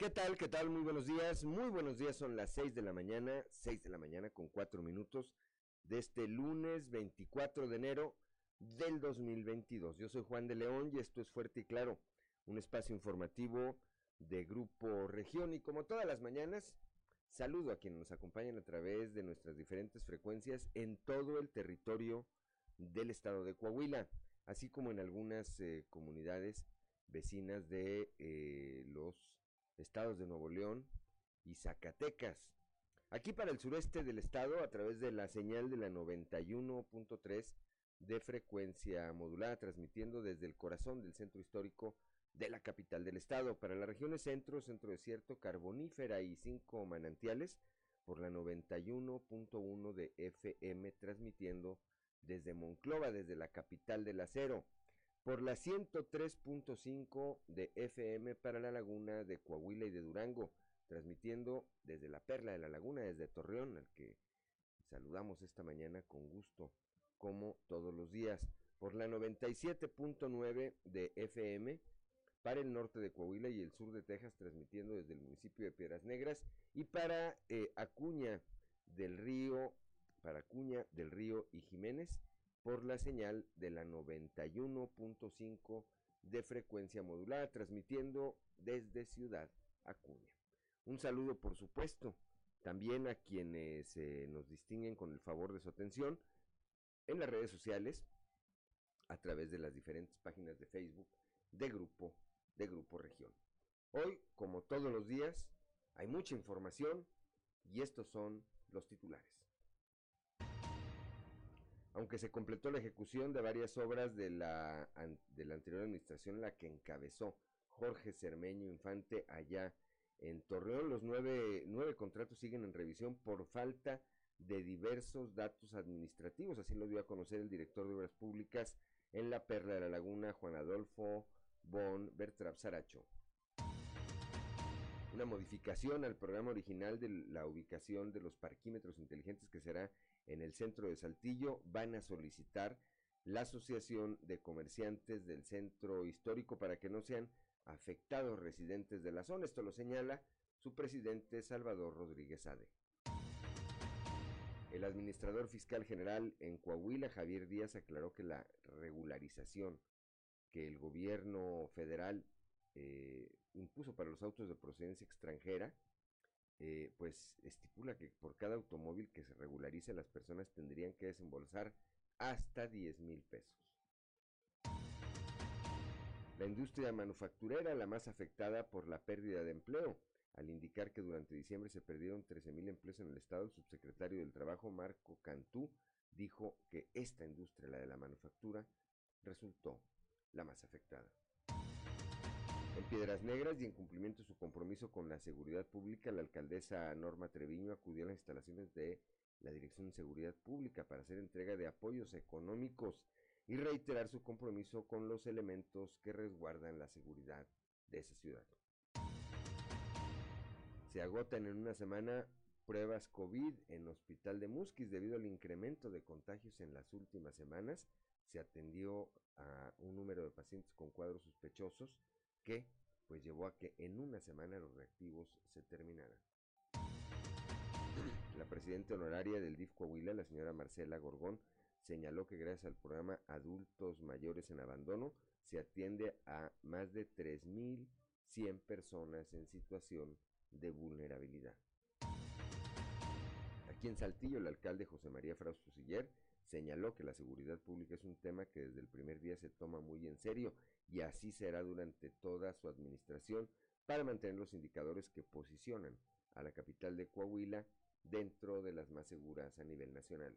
¿Qué tal? ¿Qué tal? Muy buenos días. Muy buenos días. Son las 6 de la mañana, 6 de la mañana con 4 minutos de este lunes 24 de enero del 2022. Yo soy Juan de León y esto es Fuerte y Claro, un espacio informativo de Grupo Región. Y como todas las mañanas, saludo a quienes nos acompañan a través de nuestras diferentes frecuencias en todo el territorio del estado de Coahuila, así como en algunas eh, comunidades vecinas de eh, los estados de Nuevo León y Zacatecas. Aquí para el sureste del estado, a través de la señal de la 91.3 de frecuencia modulada, transmitiendo desde el corazón del centro histórico de la capital del estado. Para las regiones centro, centro desierto, carbonífera y cinco manantiales, por la 91.1 de FM, transmitiendo desde Monclova, desde la capital del acero por la 103.5 de FM para la laguna de Coahuila y de Durango, transmitiendo desde la Perla de la Laguna, desde Torreón, al que saludamos esta mañana con gusto, como todos los días, por la 97.9 de FM para el norte de Coahuila y el sur de Texas, transmitiendo desde el municipio de Piedras Negras, y para eh, Acuña del Río, para Acuña del Río y Jiménez, por la señal de la 91.5 de frecuencia modulada, transmitiendo desde Ciudad Acuña. Un saludo, por supuesto, también a quienes eh, nos distinguen con el favor de su atención en las redes sociales, a través de las diferentes páginas de Facebook de Grupo, de Grupo Región. Hoy, como todos los días, hay mucha información y estos son los titulares aunque se completó la ejecución de varias obras de la, de la anterior administración, la que encabezó Jorge Cermeño Infante allá en Torreón, los nueve, nueve contratos siguen en revisión por falta de diversos datos administrativos, así lo dio a conocer el director de Obras Públicas en la Perla de la Laguna, Juan Adolfo Bon Bertrap Saracho. Una modificación al programa original de la ubicación de los parquímetros inteligentes que será en el centro de Saltillo van a solicitar la Asociación de Comerciantes del Centro Histórico para que no sean afectados residentes de la zona. Esto lo señala su presidente Salvador Rodríguez Ade. El administrador fiscal general en Coahuila, Javier Díaz, aclaró que la regularización que el gobierno federal eh, impuso para los autos de procedencia extranjera eh, pues estipula que por cada automóvil que se regularice las personas tendrían que desembolsar hasta 10 mil pesos. La industria manufacturera, la más afectada por la pérdida de empleo, al indicar que durante diciembre se perdieron 13 mil empleos en el estado, el subsecretario del Trabajo, Marco Cantú, dijo que esta industria, la de la manufactura, resultó la más afectada. En Piedras Negras y en cumplimiento de su compromiso con la seguridad pública, la alcaldesa Norma Treviño acudió a las instalaciones de la Dirección de Seguridad Pública para hacer entrega de apoyos económicos y reiterar su compromiso con los elementos que resguardan la seguridad de esa ciudad. Se agotan en una semana pruebas COVID en Hospital de Musquis debido al incremento de contagios en las últimas semanas. Se atendió a un número de pacientes con cuadros sospechosos que pues llevó a que en una semana los reactivos se terminaran. La presidenta honoraria del DIF Coahuila, la señora Marcela Gorgón, señaló que gracias al programa Adultos Mayores en Abandono se atiende a más de 3.100 personas en situación de vulnerabilidad. Aquí en Saltillo, el alcalde José María Frausto señaló que la seguridad pública es un tema que desde el primer día se toma muy en serio y así será durante toda su administración para mantener los indicadores que posicionan a la capital de Coahuila dentro de las más seguras a nivel nacional.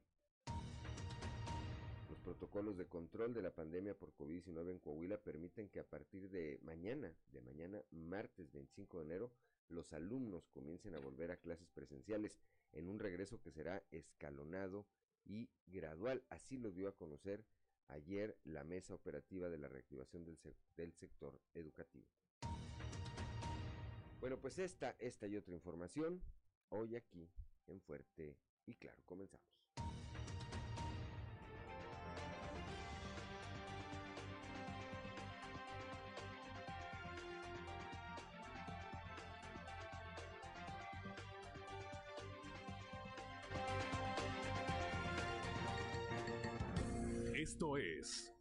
Los protocolos de control de la pandemia por COVID-19 en Coahuila permiten que a partir de mañana, de mañana martes 25 de enero, los alumnos comiencen a volver a clases presenciales en un regreso que será escalonado y gradual. Así lo dio a conocer ayer la mesa operativa de la reactivación del, del sector educativo. Bueno, pues esta, esta y otra información hoy aquí en Fuerte y Claro. Comenzamos.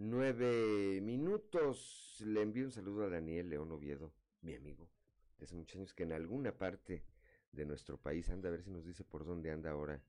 9 minutos. Le envío un saludo a Daniel León Oviedo, mi amigo, hace muchos años que en alguna parte de nuestro país anda, a ver si nos dice por dónde anda ahora,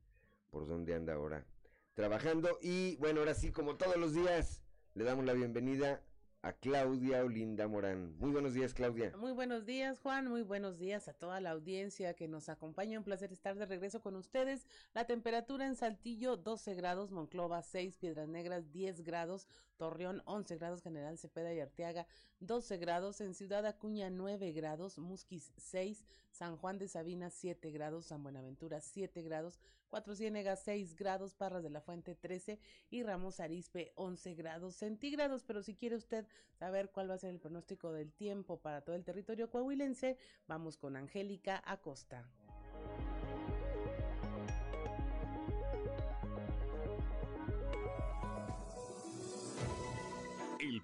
por dónde anda ahora trabajando. Y bueno, ahora sí, como todos los días, le damos la bienvenida a Claudia Olinda Morán. Muy buenos días, Claudia. Muy buenos días, Juan. Muy buenos días a toda la audiencia que nos acompaña. Un placer estar de regreso con ustedes. La temperatura en Saltillo 12 grados, Monclova 6, Piedras Negras 10 grados, Torreón 11 grados, General Cepeda y Arteaga 12 grados, en Ciudad Acuña 9 grados, Musquis 6, San Juan de Sabina 7 grados, San Buenaventura 7 grados, Cuatro Ciénegas 6 grados, Parras de la Fuente 13 y Ramos Arispe 11 grados centígrados. Pero si quiere usted saber cuál va a ser el pronóstico del tiempo para todo el territorio coahuilense, vamos con Angélica Acosta.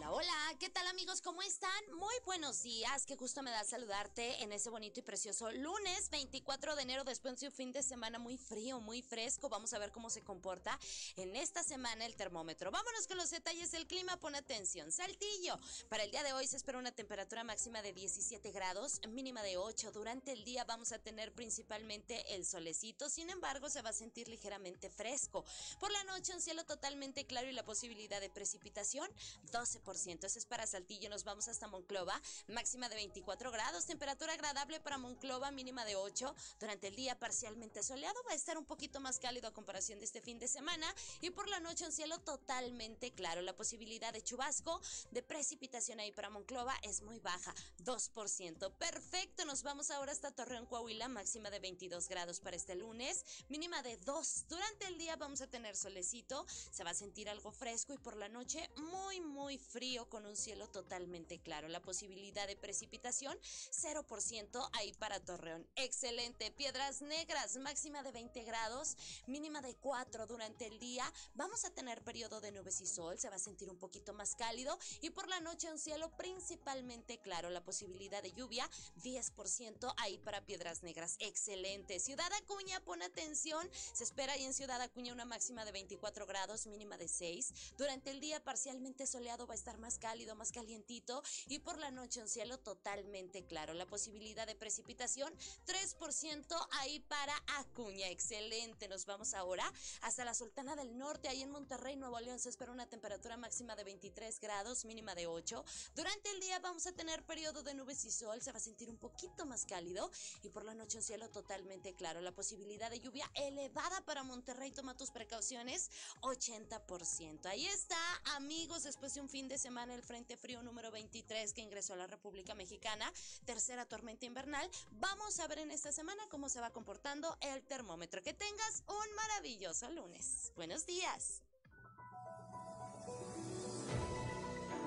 Hola, hola, ¿qué tal amigos? ¿Cómo están? Muy buenos días, qué gusto me da saludarte en ese bonito y precioso lunes 24 de enero después de un fin de semana muy frío, muy fresco. Vamos a ver cómo se comporta en esta semana el termómetro. Vámonos con los detalles del clima, pon atención. Saltillo, para el día de hoy se espera una temperatura máxima de 17 grados, mínima de 8. Durante el día vamos a tener principalmente el solecito, sin embargo se va a sentir ligeramente fresco. Por la noche un cielo totalmente claro y la posibilidad de precipitación 12 ese es para Saltillo. Nos vamos hasta Monclova. Máxima de 24 grados. Temperatura agradable para Monclova. Mínima de 8. Durante el día parcialmente soleado. Va a estar un poquito más cálido a comparación de este fin de semana. Y por la noche un cielo totalmente claro. La posibilidad de chubasco, de precipitación ahí para Monclova es muy baja. 2%. Perfecto. Nos vamos ahora hasta Torreón, Coahuila. Máxima de 22 grados para este lunes. Mínima de 2. Durante el día vamos a tener solecito. Se va a sentir algo fresco y por la noche muy, muy frío con un cielo totalmente claro. La posibilidad de precipitación 0% ahí para Torreón. Excelente. Piedras Negras, máxima de 20 grados, mínima de 4 durante el día. Vamos a tener periodo de nubes y sol, se va a sentir un poquito más cálido y por la noche un cielo principalmente claro. La posibilidad de lluvia 10% ahí para Piedras Negras. Excelente. Ciudad Acuña, pon atención. Se espera ahí en Ciudad Acuña una máxima de 24 grados, mínima de 6. Durante el día parcialmente soleado va a estar más cálido, más calientito y por la noche un cielo totalmente claro. La posibilidad de precipitación 3% ahí para Acuña. Excelente. Nos vamos ahora hasta la Sultana del Norte, ahí en Monterrey, Nuevo León. Se espera una temperatura máxima de 23 grados, mínima de 8. Durante el día vamos a tener periodo de nubes y sol. Se va a sentir un poquito más cálido y por la noche un cielo totalmente claro. La posibilidad de lluvia elevada para Monterrey. Toma tus precauciones. 80%. Ahí está, amigos, después de un fin de semana el Frente Frío número 23 que ingresó a la República Mexicana, tercera tormenta invernal. Vamos a ver en esta semana cómo se va comportando el termómetro. Que tengas un maravilloso lunes. Buenos días.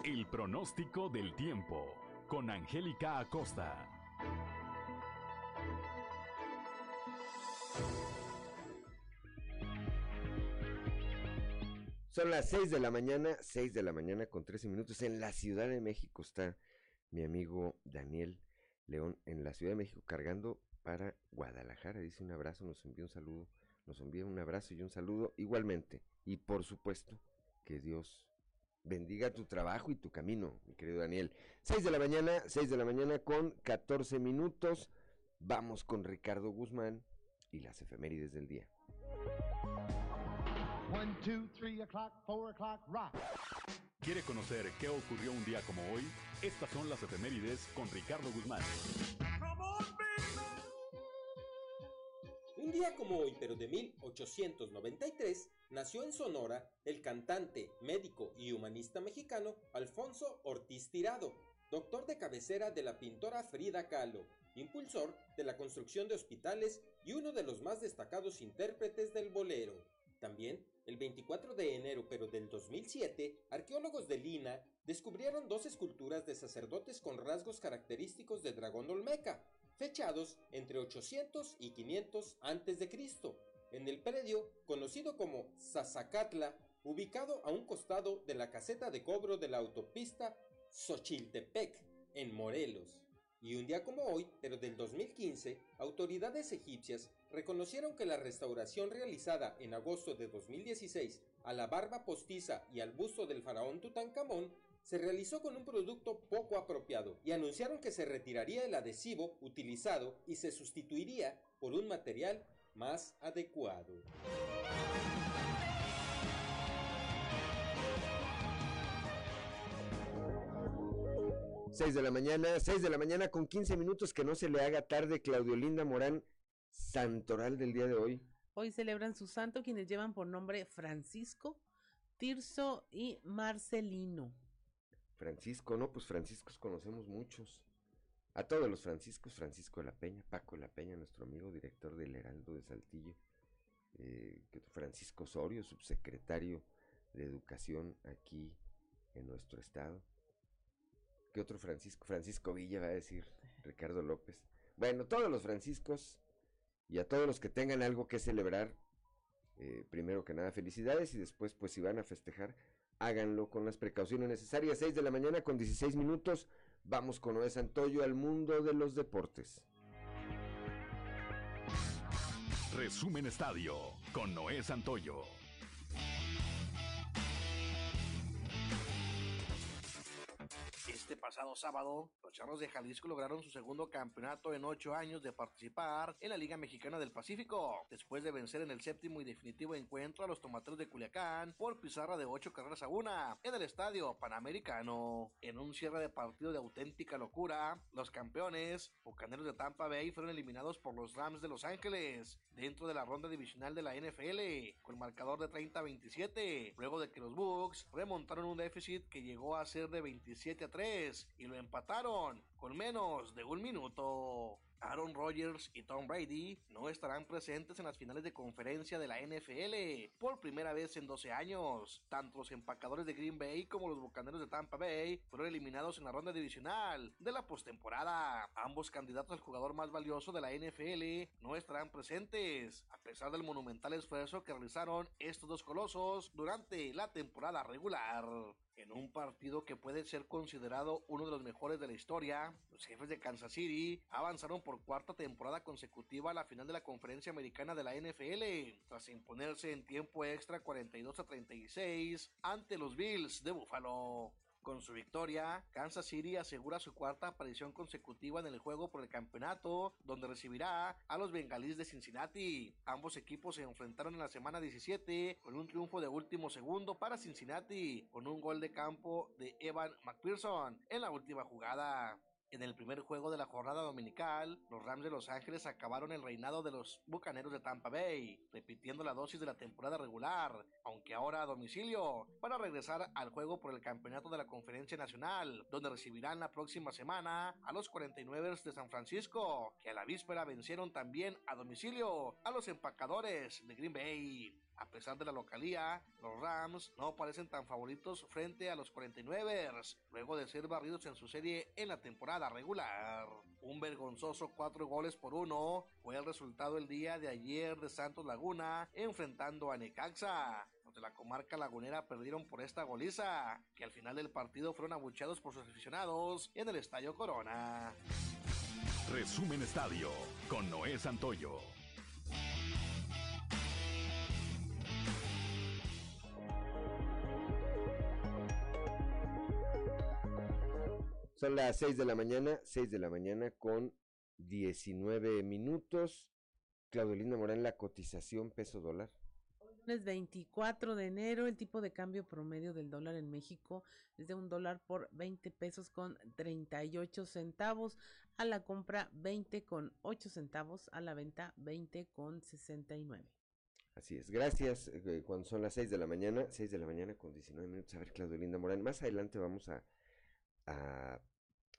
El pronóstico del tiempo con Angélica Acosta. Son las 6 de la mañana, 6 de la mañana con 13 minutos. En la Ciudad de México está mi amigo Daniel León en la Ciudad de México cargando para Guadalajara. Dice un abrazo, nos envía un saludo, nos envía un abrazo y un saludo igualmente. Y por supuesto, que Dios bendiga tu trabajo y tu camino, mi querido Daniel. 6 de la mañana, 6 de la mañana con 14 minutos. Vamos con Ricardo Guzmán y las efemérides del día. One, two, three o'clock, four o'clock, rock. ¿Quiere conocer qué ocurrió un día como hoy? Estas son las efemérides con Ricardo Guzmán. Un día como hoy, pero de 1893, nació en Sonora el cantante, médico y humanista mexicano Alfonso Ortiz Tirado, doctor de cabecera de la pintora Frida Kahlo, impulsor de la construcción de hospitales y uno de los más destacados intérpretes del bolero. También, el 24 de enero pero del 2007, arqueólogos de Lina descubrieron dos esculturas de sacerdotes con rasgos característicos de dragón olmeca, fechados entre 800 y 500 a.C., en el predio conocido como Sazacatla, ubicado a un costado de la caseta de cobro de la autopista Xochiltepec, en Morelos. Y un día como hoy, pero del 2015, autoridades egipcias reconocieron que la restauración realizada en agosto de 2016 a la barba postiza y al busto del faraón Tutankamón se realizó con un producto poco apropiado y anunciaron que se retiraría el adhesivo utilizado y se sustituiría por un material más adecuado. 6 de la mañana, 6 de la mañana con 15 minutos, que no se le haga tarde, Claudio Linda Morán, santoral del día de hoy. Hoy celebran su santo quienes llevan por nombre Francisco, Tirso y Marcelino. Francisco, no, pues Franciscos conocemos muchos. A todos los Franciscos, Francisco de la Peña, Paco de la Peña, nuestro amigo director del Heraldo de Saltillo, eh, Francisco Osorio, subsecretario de Educación aquí en nuestro estado. ¿Qué otro Francisco? Francisco Villa va a decir Ricardo López. Bueno, todos los Franciscos y a todos los que tengan algo que celebrar, eh, primero que nada felicidades y después pues si van a festejar, háganlo con las precauciones necesarias. 6 de la mañana con 16 minutos. Vamos con Noé Santoyo al mundo de los deportes. Resumen Estadio con Noé Santoyo. Este pasado sábado, los Charros de Jalisco lograron su segundo campeonato en ocho años de participar en la Liga Mexicana del Pacífico, después de vencer en el séptimo y definitivo encuentro a los Tomateros de Culiacán por pizarra de ocho carreras a una en el Estadio Panamericano. En un cierre de partido de auténtica locura, los campeones, Bucaneros de Tampa Bay, fueron eliminados por los Rams de Los Ángeles dentro de la ronda divisional de la NFL con marcador de 30-27, luego de que los Bucks remontaron un déficit que llegó a ser de 27 a 3 y lo empataron con menos de un minuto. Aaron Rodgers y Tom Brady no estarán presentes en las finales de conferencia de la NFL por primera vez en 12 años. Tanto los empacadores de Green Bay como los bucaneros de Tampa Bay fueron eliminados en la ronda divisional de la postemporada. Ambos candidatos al jugador más valioso de la NFL no estarán presentes, a pesar del monumental esfuerzo que realizaron estos dos colosos durante la temporada regular. En un partido que puede ser considerado uno de los mejores de la historia, los jefes de Kansas City avanzaron por cuarta temporada consecutiva a la final de la conferencia americana de la NFL, tras imponerse en tiempo extra 42 a 36 ante los Bills de Buffalo. Con su victoria, Kansas City asegura su cuarta aparición consecutiva en el juego por el campeonato, donde recibirá a los bengalíes de Cincinnati. Ambos equipos se enfrentaron en la semana 17 con un triunfo de último segundo para Cincinnati, con un gol de campo de Evan McPherson en la última jugada. En el primer juego de la jornada dominical, los Rams de Los Ángeles acabaron el reinado de los Bucaneros de Tampa Bay, repitiendo la dosis de la temporada regular, aunque ahora a domicilio, para regresar al juego por el campeonato de la Conferencia Nacional, donde recibirán la próxima semana a los 49 de San Francisco, que a la víspera vencieron también a domicilio a los empacadores de Green Bay. A pesar de la localía, los Rams no parecen tan favoritos frente a los 49ers, luego de ser barridos en su serie en la temporada regular. Un vergonzoso cuatro goles por uno fue el resultado el día de ayer de Santos Laguna enfrentando a Necaxa. Los de la comarca lagunera perdieron por esta goliza, que al final del partido fueron abucheados por sus aficionados en el Estadio Corona. Resumen Estadio con Noé Santoyo. Son las 6 de la mañana, 6 de la mañana con 19 minutos. Claudio Linda Morán, la cotización peso dólar. Lunes 24 de enero, el tipo de cambio promedio del dólar en México es de un dólar por 20 pesos con 38 centavos, a la compra 20 con 8 centavos, a la venta 20 con 69. Así es, gracias. eh, Cuando son las 6 de la mañana, 6 de la mañana con 19 minutos. A ver, Claudio Linda Morán, más adelante vamos a, a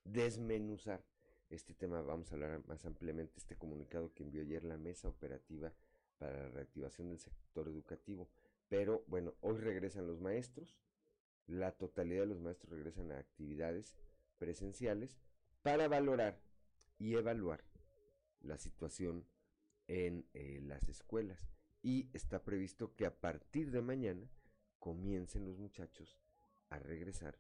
desmenuzar este tema. Vamos a hablar más ampliamente este comunicado que envió ayer la mesa operativa para la reactivación del sector educativo. Pero bueno, hoy regresan los maestros, la totalidad de los maestros regresan a actividades presenciales para valorar y evaluar la situación en eh, las escuelas. Y está previsto que a partir de mañana comiencen los muchachos a regresar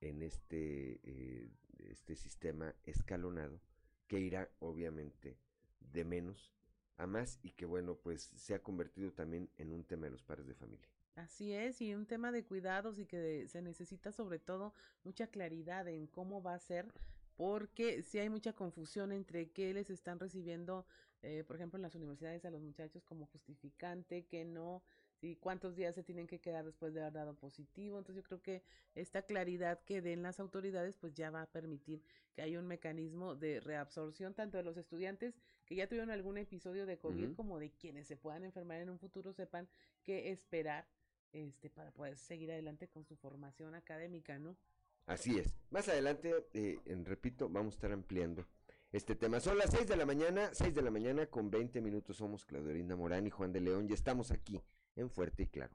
en este, eh, este sistema escalonado que irá obviamente de menos a más y que bueno pues se ha convertido también en un tema de los padres de familia. Así es, y un tema de cuidados y que se necesita sobre todo mucha claridad en cómo va a ser, porque si hay mucha confusión entre qué les están recibiendo, eh, por ejemplo, en las universidades a los muchachos como justificante, que no, y cuántos días se tienen que quedar después de haber dado positivo. Entonces yo creo que esta claridad que den las autoridades pues ya va a permitir que haya un mecanismo de reabsorción tanto de los estudiantes que ya tuvieron algún episodio de COVID como de quienes se puedan enfermar en un futuro sepan qué esperar este para poder seguir adelante con su formación académica, ¿no? Así es. Más adelante, eh, repito, vamos a estar ampliando este tema. Son las 6 de la mañana, 6 de la mañana con 20 minutos. Somos Claudio Linda Morán y Juan de León y estamos aquí en Fuerte y Claro.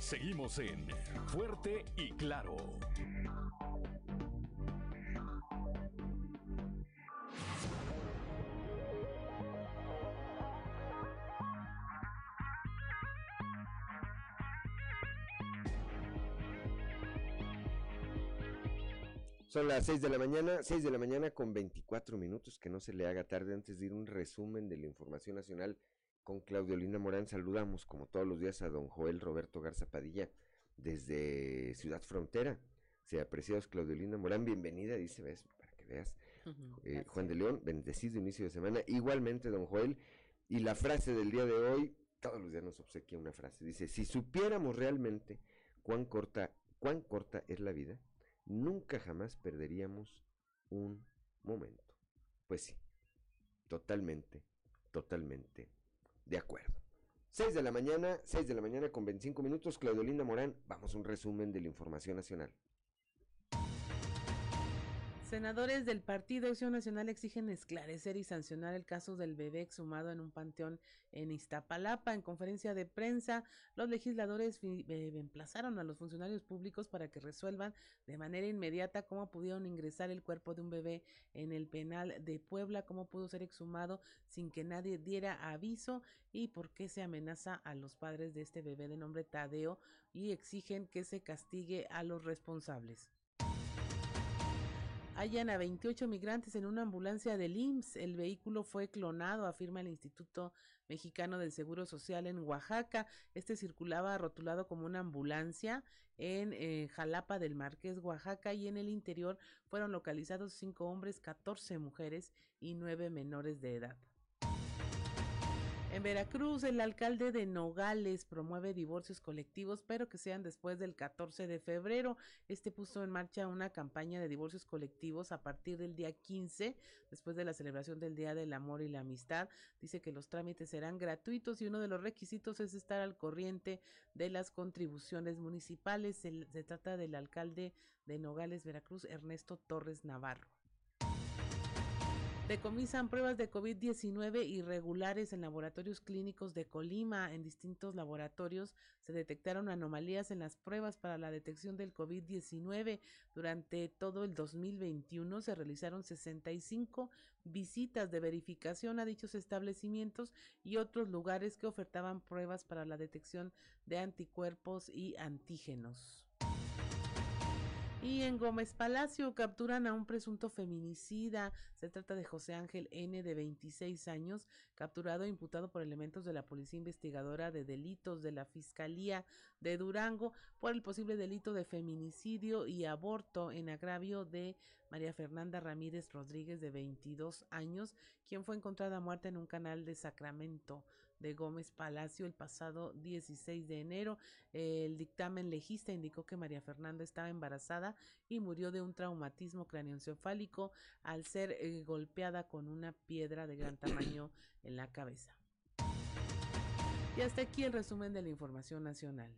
Seguimos en Fuerte y Claro. Son las 6 de la mañana, 6 de la mañana con 24 minutos, que no se le haga tarde antes de ir un resumen de la información nacional con Claudio Linda Morán. Saludamos como todos los días a don Joel Roberto Garza Padilla desde Ciudad Frontera. Sea apreciados Claudio Linda Morán, bienvenida, dice, ves, para que veas. Eh, Juan de León, bendecido inicio de semana. Igualmente, don Joel. Y la frase del día de hoy, todos los días nos obsequia una frase. Dice, si supiéramos realmente cuán corta, cuán corta es la vida, nunca jamás perderíamos un momento. Pues sí, totalmente, totalmente de acuerdo. 6 de la mañana, 6 de la mañana con 25 minutos, Claudio Linda Morán, vamos a un resumen de la información nacional. Senadores del Partido Acción Nacional exigen esclarecer y sancionar el caso del bebé exhumado en un panteón en Iztapalapa. En conferencia de prensa, los legisladores eh, emplazaron a los funcionarios públicos para que resuelvan de manera inmediata cómo pudieron ingresar el cuerpo de un bebé en el penal de Puebla, cómo pudo ser exhumado sin que nadie diera aviso y por qué se amenaza a los padres de este bebé de nombre Tadeo y exigen que se castigue a los responsables. Hallan a 28 migrantes en una ambulancia del IMSS. El vehículo fue clonado, afirma el Instituto Mexicano del Seguro Social en Oaxaca. Este circulaba rotulado como una ambulancia en eh, Jalapa del Marqués, Oaxaca, y en el interior fueron localizados cinco hombres, 14 mujeres y nueve menores de edad. En Veracruz, el alcalde de Nogales promueve divorcios colectivos, pero que sean después del 14 de febrero. Este puso en marcha una campaña de divorcios colectivos a partir del día 15, después de la celebración del Día del Amor y la Amistad. Dice que los trámites serán gratuitos y uno de los requisitos es estar al corriente de las contribuciones municipales. Se, se trata del alcalde de Nogales, Veracruz, Ernesto Torres Navarro. Decomisan pruebas de COVID-19 irregulares en laboratorios clínicos de Colima. En distintos laboratorios se detectaron anomalías en las pruebas para la detección del COVID-19. Durante todo el 2021 se realizaron 65 visitas de verificación a dichos establecimientos y otros lugares que ofertaban pruebas para la detección de anticuerpos y antígenos. Y en Gómez Palacio capturan a un presunto feminicida. Se trata de José Ángel N. de 26 años, capturado e imputado por elementos de la Policía Investigadora de Delitos de la Fiscalía de Durango por el posible delito de feminicidio y aborto en agravio de María Fernanda Ramírez Rodríguez de 22 años, quien fue encontrada muerta en un canal de Sacramento de Gómez Palacio el pasado 16 de enero. El dictamen legista indicó que María Fernanda estaba embarazada y murió de un traumatismo craneoencefálico al ser eh, golpeada con una piedra de gran tamaño en la cabeza. Y hasta aquí el resumen de la información nacional.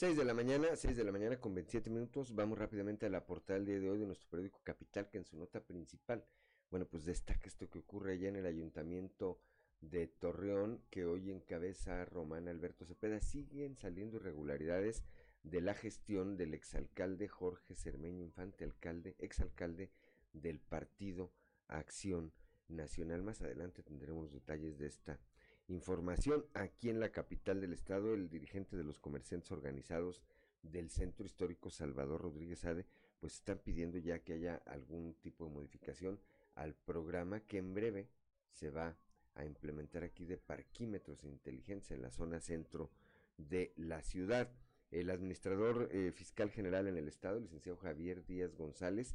6 de la mañana, 6 de la mañana con 27 minutos. Vamos rápidamente a la portada del día de hoy de nuestro periódico Capital, que en su nota principal, bueno, pues destaca esto que ocurre allá en el ayuntamiento de Torreón, que hoy encabeza Román Alberto Cepeda. Siguen saliendo irregularidades de la gestión del exalcalde Jorge Cermeño Infante, alcalde, exalcalde del partido Acción Nacional. Más adelante tendremos detalles de esta información. Aquí en la capital del estado, el dirigente de los comerciantes organizados del Centro Histórico Salvador Rodríguez Ade, pues están pidiendo ya que haya algún tipo de modificación al programa que en breve se va a implementar aquí de parquímetros inteligentes en la zona centro de la ciudad. El administrador eh, fiscal general en el estado, licenciado Javier Díaz González,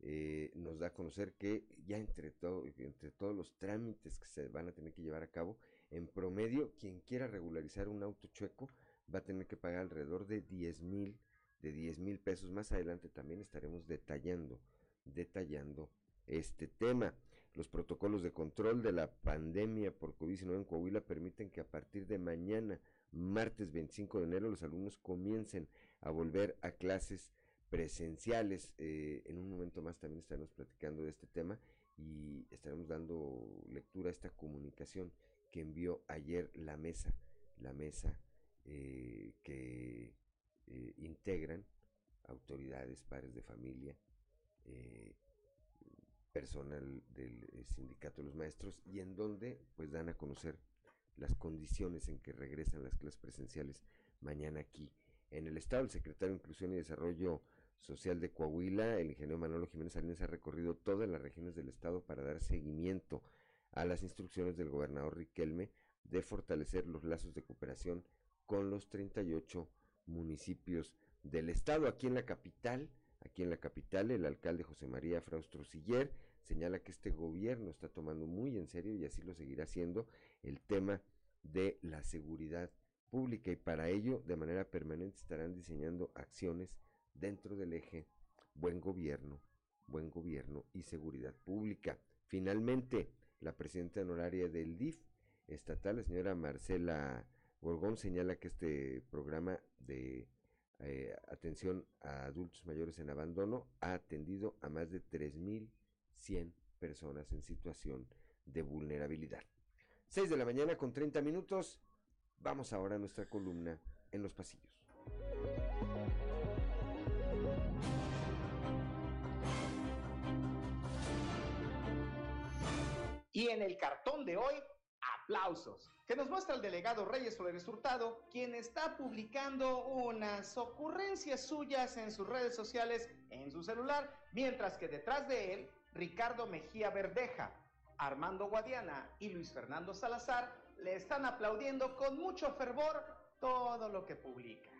eh, nos da a conocer que ya entre, todo, entre todos los trámites que se van a tener que llevar a cabo, en promedio, quien quiera regularizar un auto chueco va a tener que pagar alrededor de 10 mil, de 10 mil pesos. Más adelante también estaremos detallando, detallando este tema. Los protocolos de control de la pandemia por COVID-19 en Coahuila permiten que a partir de mañana, martes 25 de enero, los alumnos comiencen a volver a clases presenciales. Eh, en un momento más también estaremos platicando de este tema y estaremos dando lectura a esta comunicación que envió ayer la mesa, la mesa eh, que eh, integran autoridades, padres de familia, personal del sindicato de los maestros y en donde pues dan a conocer las condiciones en que regresan las clases presenciales mañana aquí en el estado. El secretario de Inclusión y Desarrollo Social de Coahuila, el ingeniero Manolo Jiménez Salinas, ha recorrido todas las regiones del estado para dar seguimiento a las instrucciones del gobernador Riquelme de fortalecer los lazos de cooperación con los 38 municipios del estado. Aquí en la capital, aquí en la capital, el alcalde José María Fraustro Siller señala que este gobierno está tomando muy en serio y así lo seguirá haciendo el tema de la seguridad pública y para ello de manera permanente estarán diseñando acciones dentro del eje buen gobierno, buen gobierno y seguridad pública. Finalmente, la presidenta honoraria del DIF estatal, la señora Marcela Borgón, señala que este programa de eh, atención a adultos mayores en abandono ha atendido a más de 3.100 personas en situación de vulnerabilidad. 6 de la mañana con 30 minutos. Vamos ahora a nuestra columna en los pasillos. Y en el cartón de hoy, aplausos, que nos muestra el delegado Reyes Flores Hurtado, quien está publicando unas ocurrencias suyas en sus redes sociales, en su celular, mientras que detrás de él, Ricardo Mejía Verdeja, Armando Guadiana y Luis Fernando Salazar le están aplaudiendo con mucho fervor todo lo que publica.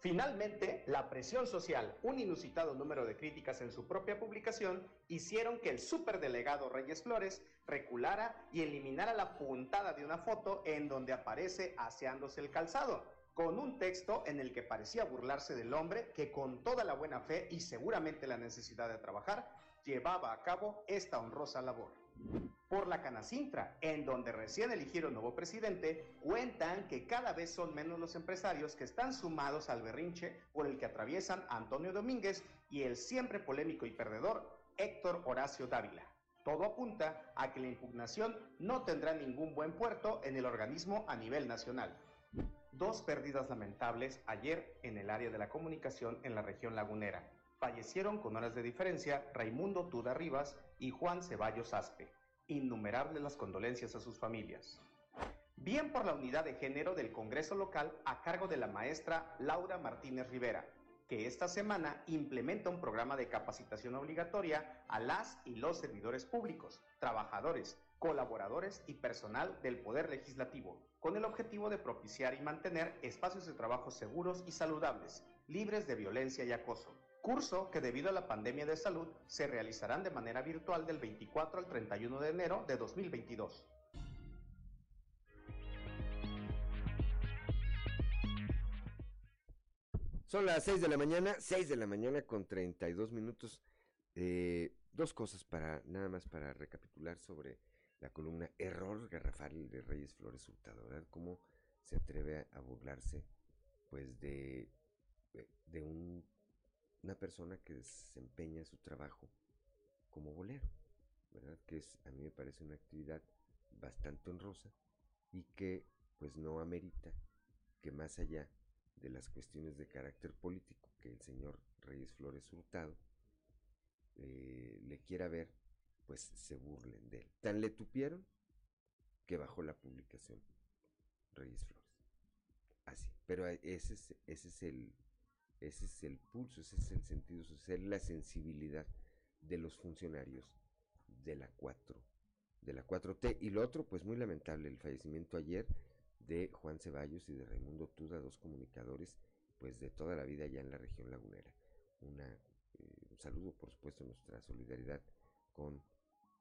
Finalmente, la presión social, un inusitado número de críticas en su propia publicación, hicieron que el superdelegado Reyes Flores reculara y eliminara la puntada de una foto en donde aparece aseándose el calzado, con un texto en el que parecía burlarse del hombre que con toda la buena fe y seguramente la necesidad de trabajar, llevaba a cabo esta honrosa labor por la Canacintra, en donde recién eligieron nuevo presidente, cuentan que cada vez son menos los empresarios que están sumados al berrinche por el que atraviesan Antonio Domínguez y el siempre polémico y perdedor Héctor Horacio Dávila. Todo apunta a que la impugnación no tendrá ningún buen puerto en el organismo a nivel nacional. Dos pérdidas lamentables ayer en el área de la comunicación en la región lagunera. Fallecieron con horas de diferencia Raimundo Tuda Rivas y Juan Ceballos Aspe innumerables las condolencias a sus familias. Bien por la unidad de género del Congreso local a cargo de la maestra Laura Martínez Rivera, que esta semana implementa un programa de capacitación obligatoria a las y los servidores públicos, trabajadores, colaboradores y personal del Poder Legislativo, con el objetivo de propiciar y mantener espacios de trabajo seguros y saludables, libres de violencia y acoso curso que debido a la pandemia de salud se realizarán de manera virtual del 24 al 31 de enero de 2022. Son las 6 de la mañana, 6 de la mañana con 32 minutos. Eh, dos cosas para, nada más para recapitular sobre la columna Error Garrafal de Reyes Flores Hurtado, ¿verdad? Cómo se atreve a burlarse, pues, de de una persona que desempeña su trabajo como bolero, ¿verdad? Que es, a mí me parece una actividad bastante honrosa y que pues no amerita que más allá de las cuestiones de carácter político que el señor Reyes Flores Hurtado eh, le quiera ver, pues se burlen de él. Tan le tupieron que bajó la publicación Reyes Flores. Así, pero ese es, ese es el ese es el pulso, ese es el sentido social, la sensibilidad de los funcionarios de la 4, de la 4T. Y lo otro, pues muy lamentable, el fallecimiento ayer de Juan Ceballos y de Raimundo Tuda, dos comunicadores, pues de toda la vida ya en la región lagunera. Una, eh, un saludo, por supuesto, nuestra solidaridad con,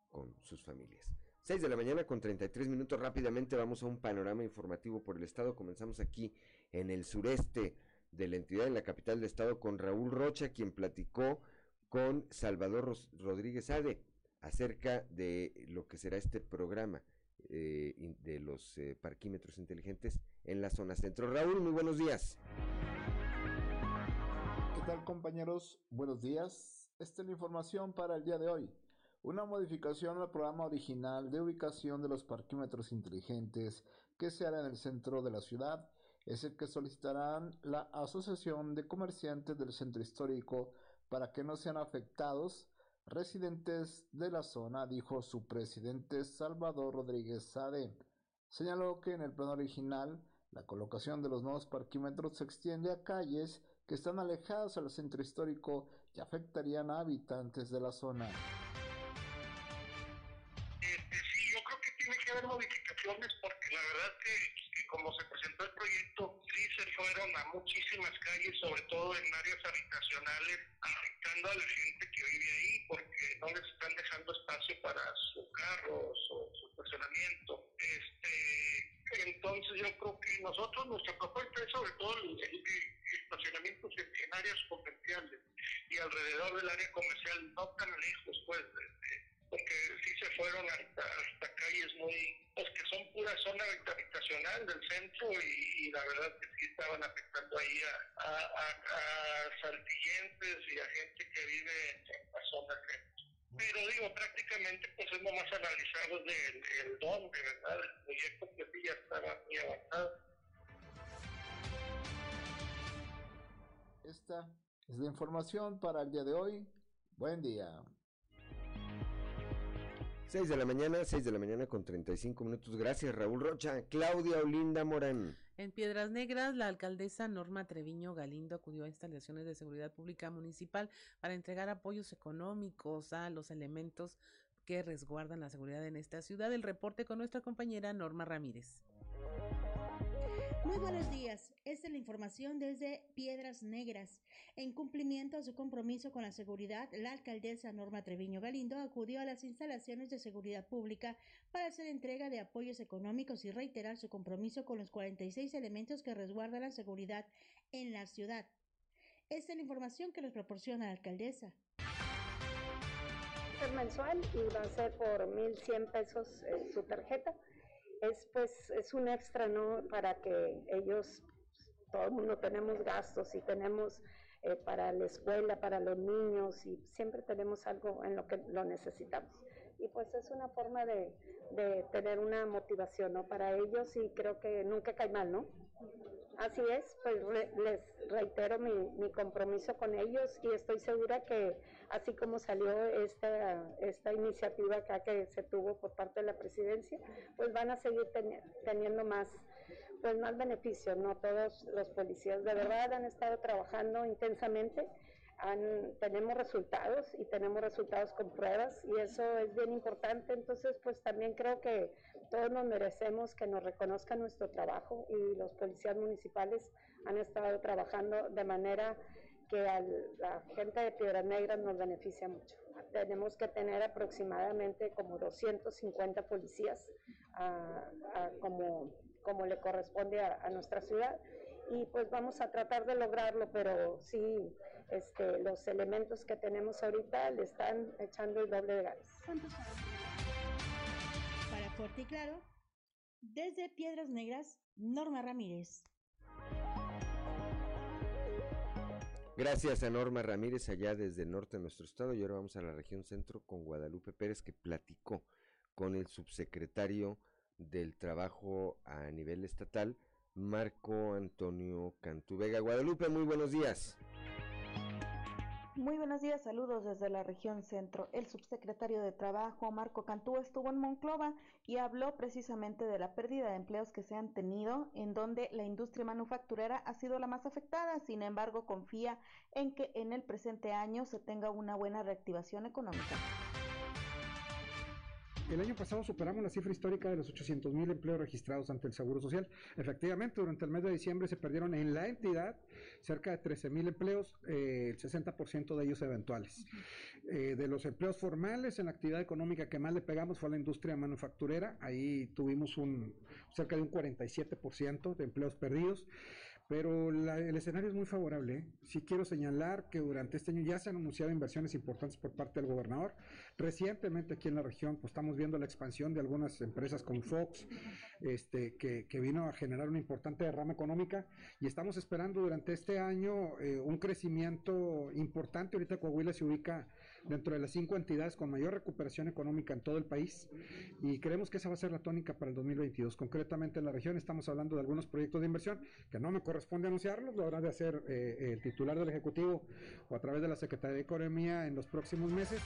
con sus familias. 6 de la mañana con 33 minutos. Rápidamente vamos a un panorama informativo por el estado. Comenzamos aquí en el sureste de la entidad en la capital de estado con Raúl Rocha, quien platicó con Salvador Rodríguez Ade acerca de lo que será este programa eh, de los eh, parquímetros inteligentes en la zona centro. Raúl, muy buenos días. ¿Qué tal compañeros? Buenos días. Esta es la información para el día de hoy. Una modificación al programa original de ubicación de los parquímetros inteligentes que se hará en el centro de la ciudad es el que solicitarán la Asociación de Comerciantes del Centro Histórico para que no sean afectados residentes de la zona, dijo su presidente Salvador Rodríguez Sade. Señaló que en el plan original la colocación de los nuevos parquímetros se extiende a calles que están alejadas del centro histórico y afectarían a habitantes de la zona. Calles, sobre todo en áreas habitacionales, afectando a la gente que vive ahí, porque no les están dejando espacio para sus carros o su estacionamiento. Este, entonces yo creo que nosotros, nuestra propuesta es sobre todo el, estacionamiento en, áreas comerciales y alrededor del área comercial, no tan lejos, pues, porque sí se fueron hasta, hasta calles muy, pues que son pura zona habitacional del centro y, la verdad que sí estaban afectando ahí a, a, a, saltillenses y a gente que vive en la zona. Pero digo, prácticamente pues es más analizado del el dónde, ¿verdad? El proyecto que sí ya estaba muy avanzado. Esta es la información para el día de hoy. Buen día. 6 de la mañana, 6 de la mañana con 35 minutos. Gracias, Raúl Rocha. Claudia Olinda Morán. En Piedras Negras, la alcaldesa Norma Treviño Galindo acudió a instalaciones de seguridad pública municipal para entregar apoyos económicos a los elementos que resguardan la seguridad en esta ciudad. El reporte con nuestra compañera Norma Ramírez. Muy buenos días. Esta es la información desde Piedras Negras. En cumplimiento a su compromiso con la seguridad, la alcaldesa Norma Treviño Galindo acudió a las instalaciones de seguridad pública para hacer entrega de apoyos económicos y reiterar su compromiso con los 46 elementos que resguardan la seguridad en la ciudad. Esta es la información que nos proporciona la alcaldesa. Es mensual y va a ser por 1.100 pesos su tarjeta es pues es un extra, ¿no? Para que ellos, todo el mundo tenemos gastos y tenemos eh, para la escuela, para los niños y siempre tenemos algo en lo que lo necesitamos. Y pues es una forma de, de tener una motivación, ¿no? Para ellos y creo que nunca cae mal, ¿no? Así es, pues les reitero mi, mi, compromiso con ellos y estoy segura que así como salió esta, esta iniciativa acá que se tuvo por parte de la presidencia, pues van a seguir teniendo más pues más beneficios, ¿no? Todos los policías de verdad han estado trabajando intensamente tenemos resultados y tenemos resultados con pruebas y eso es bien importante. Entonces, pues también creo que todos nos merecemos que nos reconozcan nuestro trabajo y los policías municipales han estado trabajando de manera que a la gente de Piedras Negras nos beneficia mucho. Tenemos que tener aproximadamente como 250 policías como, como le corresponde a nuestra ciudad y pues vamos a tratar de lograrlo, pero sí este, los elementos que tenemos ahorita le están echando el doble de ganas. Para Fuerte y Claro, desde Piedras Negras, Norma Ramírez. Gracias a Norma Ramírez allá desde el norte de nuestro estado y ahora vamos a la región centro con Guadalupe Pérez que platicó con el subsecretario del Trabajo a nivel estatal, Marco Antonio Cantuvega. Guadalupe, muy buenos días. Muy buenos días, saludos desde la región centro. El subsecretario de Trabajo, Marco Cantú, estuvo en Monclova y habló precisamente de la pérdida de empleos que se han tenido, en donde la industria manufacturera ha sido la más afectada. Sin embargo, confía en que en el presente año se tenga una buena reactivación económica. El año pasado superamos la cifra histórica de los 800 mil empleos registrados ante el Seguro Social. Efectivamente, durante el mes de diciembre se perdieron en la entidad cerca de 13 mil empleos, eh, el 60% de ellos eventuales. Eh, de los empleos formales en la actividad económica que más le pegamos fue a la industria manufacturera. Ahí tuvimos un cerca de un 47% de empleos perdidos pero el escenario es muy favorable. ¿eh? Sí quiero señalar que durante este año ya se han anunciado inversiones importantes por parte del gobernador. Recientemente aquí en la región pues, estamos viendo la expansión de algunas empresas como Fox, este, que, que vino a generar una importante derrama económica y estamos esperando durante este año eh, un crecimiento importante. Ahorita Coahuila se ubica dentro de las cinco entidades con mayor recuperación económica en todo el país y creemos que esa va a ser la tónica para el 2022. Concretamente en la región estamos hablando de algunos proyectos de inversión que no me corresponde anunciarlos, lo habrá de hacer eh, el titular del Ejecutivo o a través de la Secretaría de Economía en los próximos meses.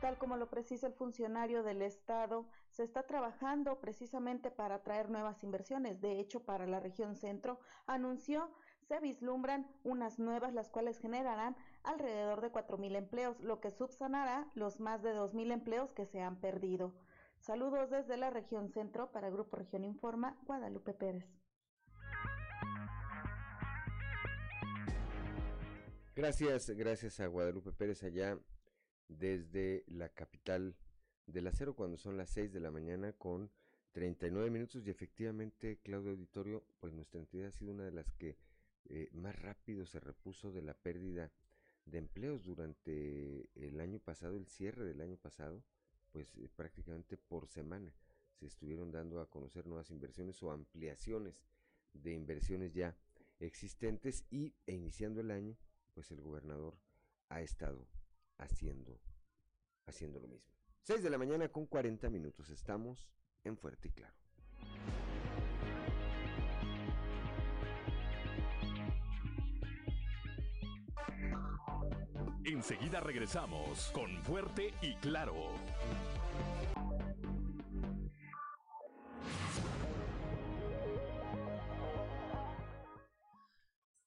Tal como lo precisa el funcionario del Estado, se está trabajando precisamente para atraer nuevas inversiones. De hecho, para la región centro, anunció se vislumbran unas nuevas las cuales generarán alrededor de 4.000 empleos, lo que subsanará los más de 2.000 empleos que se han perdido. Saludos desde la región centro para Grupo Región Informa, Guadalupe Pérez. Gracias, gracias a Guadalupe Pérez allá desde la capital del acero cuando son las 6 de la mañana con 39 minutos y efectivamente, Claudio Auditorio, pues nuestra entidad ha sido una de las que eh, más rápido se repuso de la pérdida de empleos durante el año pasado, el cierre del año pasado, pues eh, prácticamente por semana se estuvieron dando a conocer nuevas inversiones o ampliaciones de inversiones ya existentes y e iniciando el año, pues el gobernador ha estado haciendo haciendo lo mismo. 6 de la mañana con 40 minutos, estamos en Fuerte y Claro. Enseguida regresamos con Fuerte y Claro.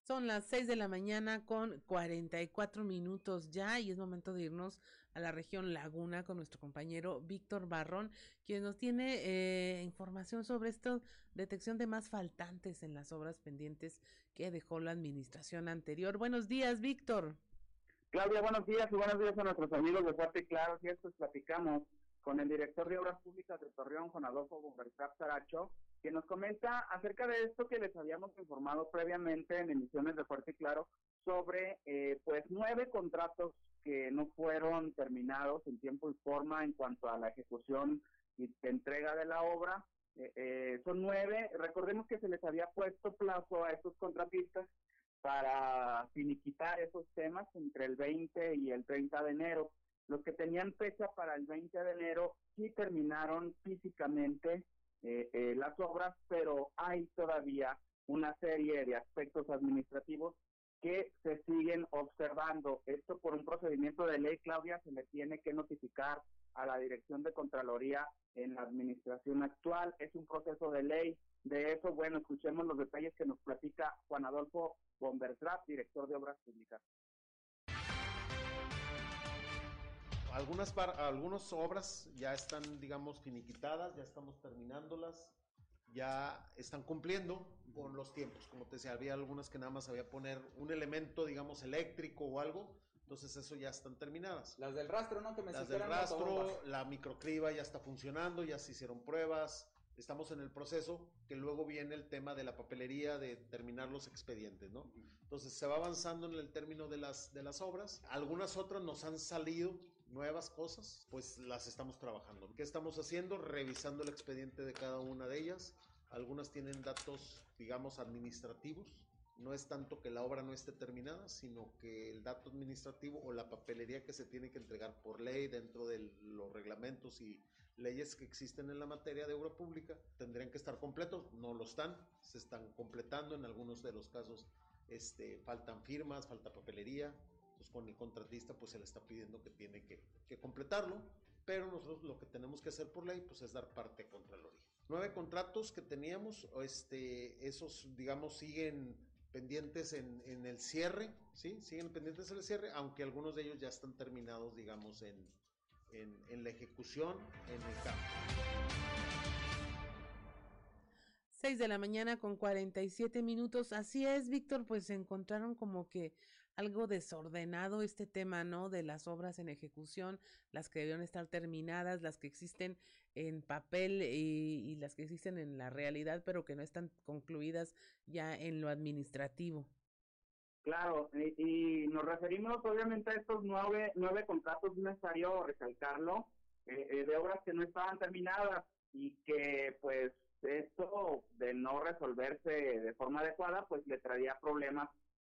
Son las 6 de la mañana con 44 minutos ya y es momento de irnos a la región Laguna con nuestro compañero Víctor Barrón, quien nos tiene eh, información sobre esto, detección de más faltantes en las obras pendientes que dejó la administración anterior. Buenos días, Víctor. Claudia, buenos días y buenos días a nuestros amigos de Fuerte Claro. Y esto platicamos con el director de Obras Públicas de Torreón, Juan Adolfo Bombertap Saracho, que nos comenta acerca de esto que les habíamos informado previamente en emisiones de Fuerte Claro sobre eh, pues nueve contratos que no fueron terminados en tiempo y forma en cuanto a la ejecución y entrega de la obra. Eh, eh, son nueve. Recordemos que se les había puesto plazo a estos contratistas para finiquitar esos temas entre el 20 y el 30 de enero. Los que tenían fecha para el 20 de enero sí terminaron físicamente eh, eh, las obras, pero hay todavía una serie de aspectos administrativos que se siguen observando. Esto por un procedimiento de ley, Claudia, se le tiene que notificar a la Dirección de Contraloría en la administración actual. Es un proceso de ley. De eso, bueno, escuchemos los detalles que nos platica Juan Adolfo Bombertrap, director de Obras Públicas. Algunas, algunas obras ya están, digamos, finiquitadas, ya estamos terminándolas, ya están cumpliendo con los tiempos. Como te decía, había algunas que nada más había poner un elemento, digamos, eléctrico o algo, entonces eso ya están terminadas. Las del rastro, ¿no? Que me Las del rastro, la microcriba ya está funcionando, ya se hicieron pruebas, estamos en el proceso, que luego viene el tema de la papelería, de terminar los expedientes, ¿no? Entonces se va avanzando en el término de las, de las obras. Algunas otras nos han salido nuevas cosas, pues las estamos trabajando. ¿Qué estamos haciendo? Revisando el expediente de cada una de ellas. Algunas tienen datos, digamos, administrativos no es tanto que la obra no esté terminada, sino que el dato administrativo o la papelería que se tiene que entregar por ley dentro de los reglamentos y leyes que existen en la materia de obra pública tendrían que estar completos, no lo están, se están completando en algunos de los casos, este, faltan firmas, falta papelería, entonces con el contratista pues se le está pidiendo que tiene que, que completarlo, pero nosotros lo que tenemos que hacer por ley pues es dar parte contra el origen. Nueve contratos que teníamos, este, esos digamos siguen pendientes en, en, el cierre, ¿sí? Siguen pendientes en el cierre, aunque algunos de ellos ya están terminados, digamos, en, en, la ejecución, en el campo. 6 de la mañana con 47 minutos. Así es, Víctor, pues se encontraron como que algo desordenado este tema, ¿no? De las obras en ejecución, las que debieron estar terminadas, las que existen en papel y, y, las que existen en la realidad, pero que no están concluidas ya en lo administrativo. Claro, y, y nos referimos obviamente a estos nueve, nueve contratos, es necesario recalcarlo, eh, eh, de obras que no estaban terminadas y que pues esto de no resolverse de forma adecuada, pues le traería problemas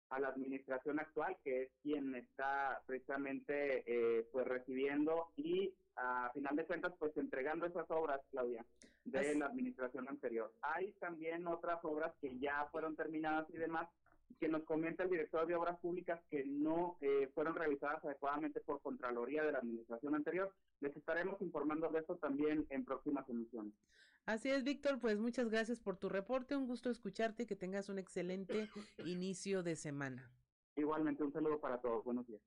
a la administración actual, que es quien está precisamente eh, pues recibiendo y a final de cuentas pues entregando esas obras, Claudia, de Así. la administración anterior. Hay también otras obras que ya fueron terminadas y demás, que nos comenta el director de Obras Públicas que no eh, fueron realizadas adecuadamente por Contraloría de la administración anterior. Les estaremos informando de eso también en próximas emisiones. Así es, Víctor, pues muchas gracias por tu reporte, un gusto escucharte y que tengas un excelente inicio de semana. Igualmente, un saludo para todos, buenos días.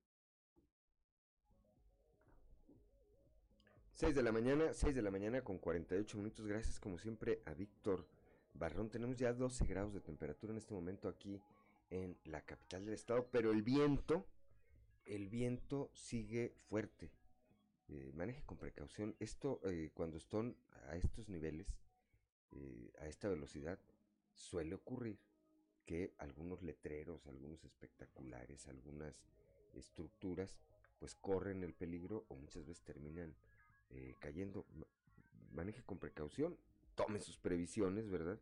6 de la mañana, 6 de la mañana con 48 minutos, gracias como siempre a Víctor Barrón. Tenemos ya 12 grados de temperatura en este momento aquí en la capital del estado, pero el viento, el viento sigue fuerte. Eh, maneje con precaución. Esto, eh, cuando están a estos niveles, eh, a esta velocidad, suele ocurrir que algunos letreros, algunos espectaculares, algunas estructuras, pues corren el peligro o muchas veces terminan cayendo. Maneje con precaución, tome sus previsiones, ¿verdad?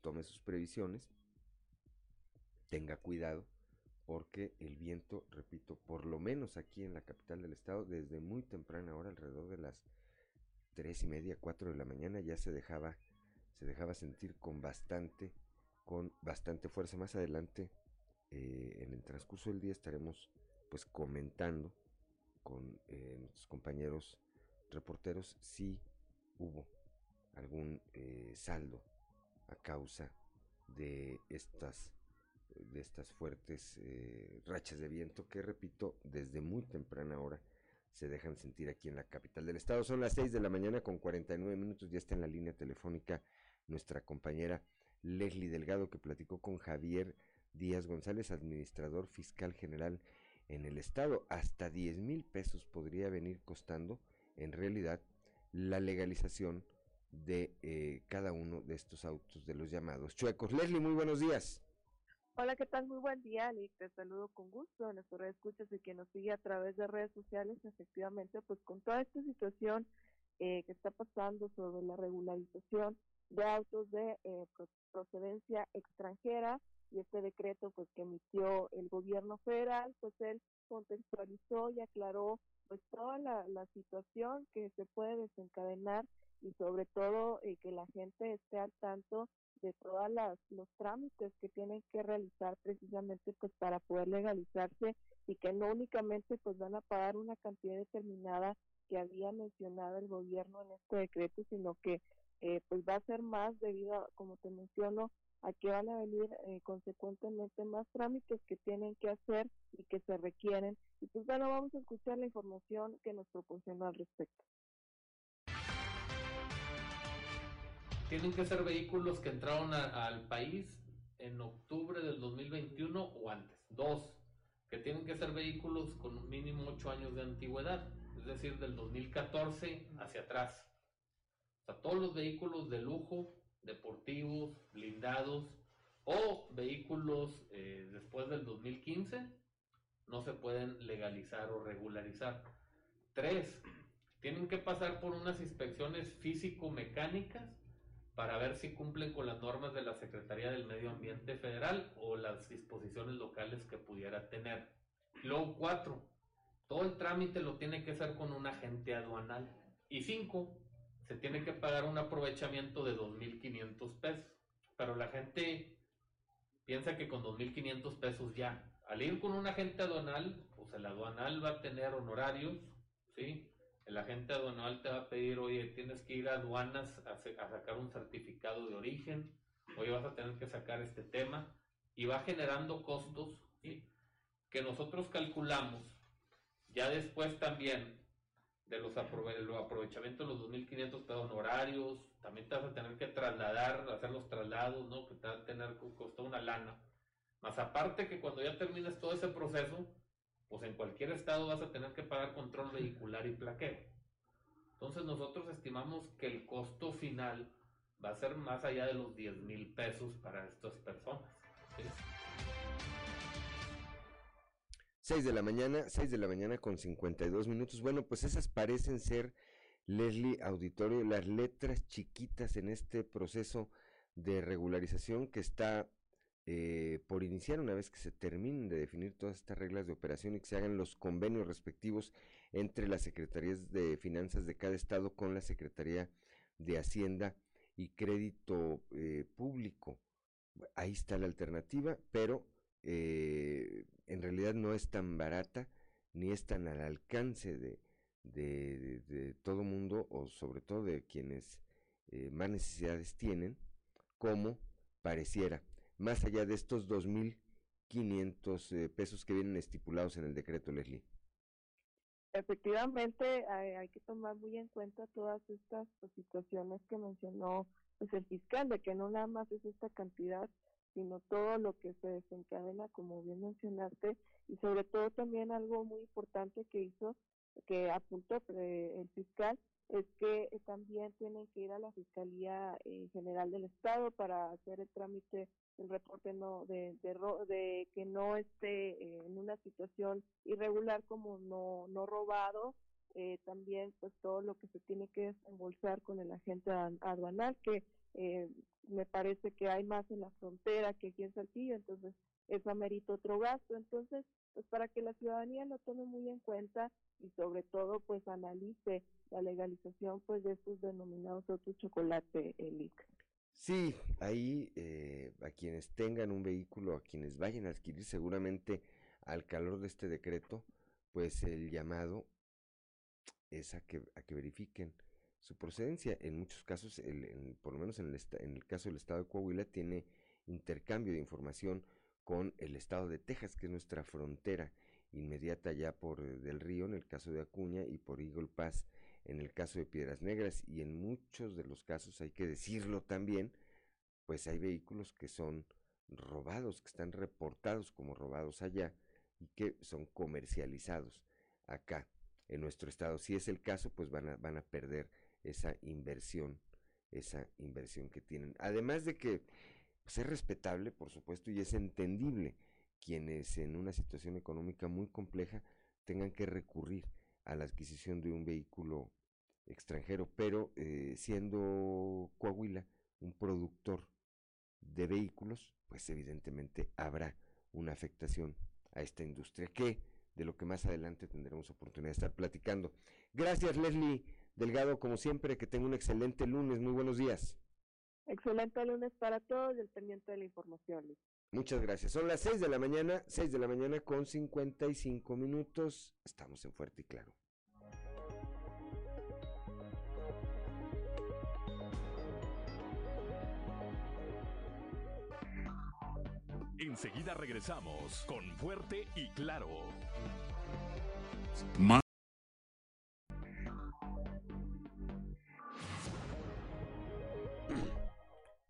Tome sus previsiones tenga cuidado porque el viento, repito, por lo menos aquí en la capital del estado, desde muy temprana hora, alrededor de las tres y media, cuatro de la mañana, ya se dejaba, se dejaba sentir con bastante, con bastante fuerza. Más adelante, eh, en el transcurso del día, estaremos pues comentando con eh, nuestros compañeros reporteros si hubo algún eh, saldo a causa de estas de estas fuertes eh, rachas de viento que, repito, desde muy temprana hora se dejan sentir aquí en la capital del estado. Son las 6 de la mañana con 49 minutos, ya está en la línea telefónica nuestra compañera Leslie Delgado que platicó con Javier Díaz González, administrador fiscal general en el estado. Hasta 10 mil pesos podría venir costando en realidad la legalización de eh, cada uno de estos autos de los llamados chuecos. Leslie, muy buenos días. Hola, ¿qué tal? Muy buen día, Lick. Te saludo con gusto en redes escuchas y quien nos sigue a través de redes sociales. Efectivamente, pues con toda esta situación eh, que está pasando sobre la regularización de autos de eh, procedencia extranjera y este decreto pues que emitió el gobierno federal, pues él contextualizó y aclaró pues toda la, la situación que se puede desencadenar y sobre todo eh, que la gente esté al tanto de todos los trámites que tienen que realizar precisamente pues para poder legalizarse y que no únicamente pues van a pagar una cantidad determinada que había mencionado el gobierno en este decreto, sino que eh, pues va a ser más debido, a, como te menciono, a que van a venir eh, consecuentemente más trámites que tienen que hacer y que se requieren. Y pues bueno, vamos a escuchar la información que nos proporcionó al respecto. Tienen que ser vehículos que entraron a, al país en octubre del 2021 o antes. Dos, que tienen que ser vehículos con mínimo 8 años de antigüedad, es decir, del 2014 hacia atrás. O sea, todos los vehículos de lujo, deportivos, blindados o vehículos eh, después del 2015 no se pueden legalizar o regularizar. Tres, tienen que pasar por unas inspecciones físico-mecánicas para ver si cumplen con las normas de la Secretaría del Medio Ambiente Federal o las disposiciones locales que pudiera tener. Luego, cuatro, todo el trámite lo tiene que hacer con un agente aduanal. Y cinco, se tiene que pagar un aprovechamiento de 2.500 pesos. Pero la gente piensa que con 2.500 pesos ya. Al ir con un agente aduanal, pues el aduanal va a tener honorarios, ¿sí? El agente aduanal te va a pedir, oye, tienes que ir a aduanas a, sacar un certificado de origen, oye, vas a tener que sacar este tema, y va generando costos, ¿sí? Que nosotros calculamos, ya después también, de los aprovechamientos de los 2.500 pesos honorarios, también te vas a tener que trasladar, hacer los traslados, ¿no? Que te va a tener costó una lana. Más aparte que cuando ya termines todo ese proceso, pues en cualquier estado vas a tener que pagar control vehicular y plaqueo. Entonces nosotros estimamos que el costo final va a ser más allá de los 10 mil pesos para estas personas. ¿sí? 6 de la mañana, 6 de la mañana con 52 minutos. Bueno, pues esas parecen ser, Leslie Auditorio, las letras chiquitas en este proceso de regularización que está eh, por iniciar una vez que se terminen de definir todas estas reglas de operación y que se hagan los convenios respectivos entre las secretarías de finanzas de cada estado con la Secretaría de Hacienda y Crédito eh, Público. Ahí está la alternativa, pero eh, en realidad no es tan barata ni es tan al alcance de, todo mundo o sobre todo de quienes eh, más necesidades tienen como pareciera, más allá de estos 2.500 eh, pesos que vienen estipulados en el decreto, Leslie. Efectivamente, hay, que tomar muy en cuenta todas estas pues, situaciones que mencionó pues, el fiscal, de que no nada más es esta cantidad, sino todo lo que se desencadena, como bien mencionaste, y sobre todo también algo muy importante que hizo, que apuntó el fiscal, es que eh, también tienen que ir a la Fiscalía eh, General del Estado para hacer el trámite el reporte no de, de, de que no esté eh, en una situación irregular como no no robado eh, también pues todo lo que se tiene que desembolsar con el agente aduanal que eh, me parece que hay más en la frontera que aquí en Saltillo, entonces eso amerita otro gasto. Entonces, pues para que la ciudadanía lo tome muy en cuenta y sobre todo pues analice la legalización pues de estos denominados otros chocolate elite. Sí, ahí eh, a quienes tengan un vehículo, a quienes vayan a adquirir seguramente al calor de este decreto, pues el llamado es a que, a que verifiquen su procedencia. En muchos casos, el, el, por lo menos en el, en el caso del estado de Coahuila, tiene intercambio de información con el estado de Texas, que es nuestra frontera inmediata ya por eh, Del Río, en el caso de Acuña, y por Eagle Pass, en el caso de Piedras Negras. Y en muchos de los casos, hay que decirlo también, pues hay vehículos que son robados, que están reportados como robados allá y que son comercializados acá en nuestro estado. Si es el caso, pues van a, van a perder esa inversión, esa inversión que tienen. Además de que pues, es respetable, por supuesto, y es entendible quienes en una situación económica muy compleja tengan que recurrir a la adquisición de un vehículo extranjero, pero eh, siendo Coahuila un productor de vehículos, pues evidentemente habrá una afectación a esta industria que de lo que más adelante tendremos oportunidad de estar platicando. Gracias Leslie Delgado, como siempre, que tenga un excelente lunes. Muy buenos días. Excelente lunes para todos y el de la información. Muchas gracias. Son las 6 de la mañana, 6 de la mañana con 55 minutos. Estamos en Fuerte y Claro. Enseguida regresamos con Fuerte y Claro. Más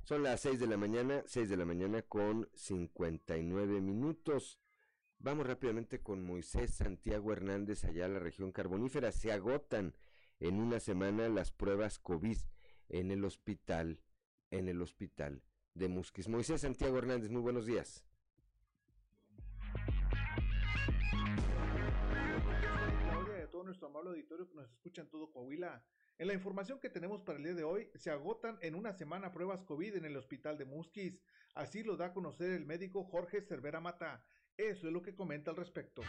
Son las 6 de la mañana, 6 de la mañana con 59 minutos. Vamos rápidamente con Moisés Santiago Hernández allá a la región carbonífera. Se agotan en una semana las pruebas COVID en el hospital, en el hospital de Musquis. Moisés Santiago Hernández, muy buenos días. todo nuestro amable auditorio que nos escucha en todo Coahuila. En la información que tenemos para el día de hoy, se agotan en una semana pruebas COVID en el hospital de Musquis. Así lo da a conocer el médico Jorge Cervera Mata. Eso es lo que comenta al respecto.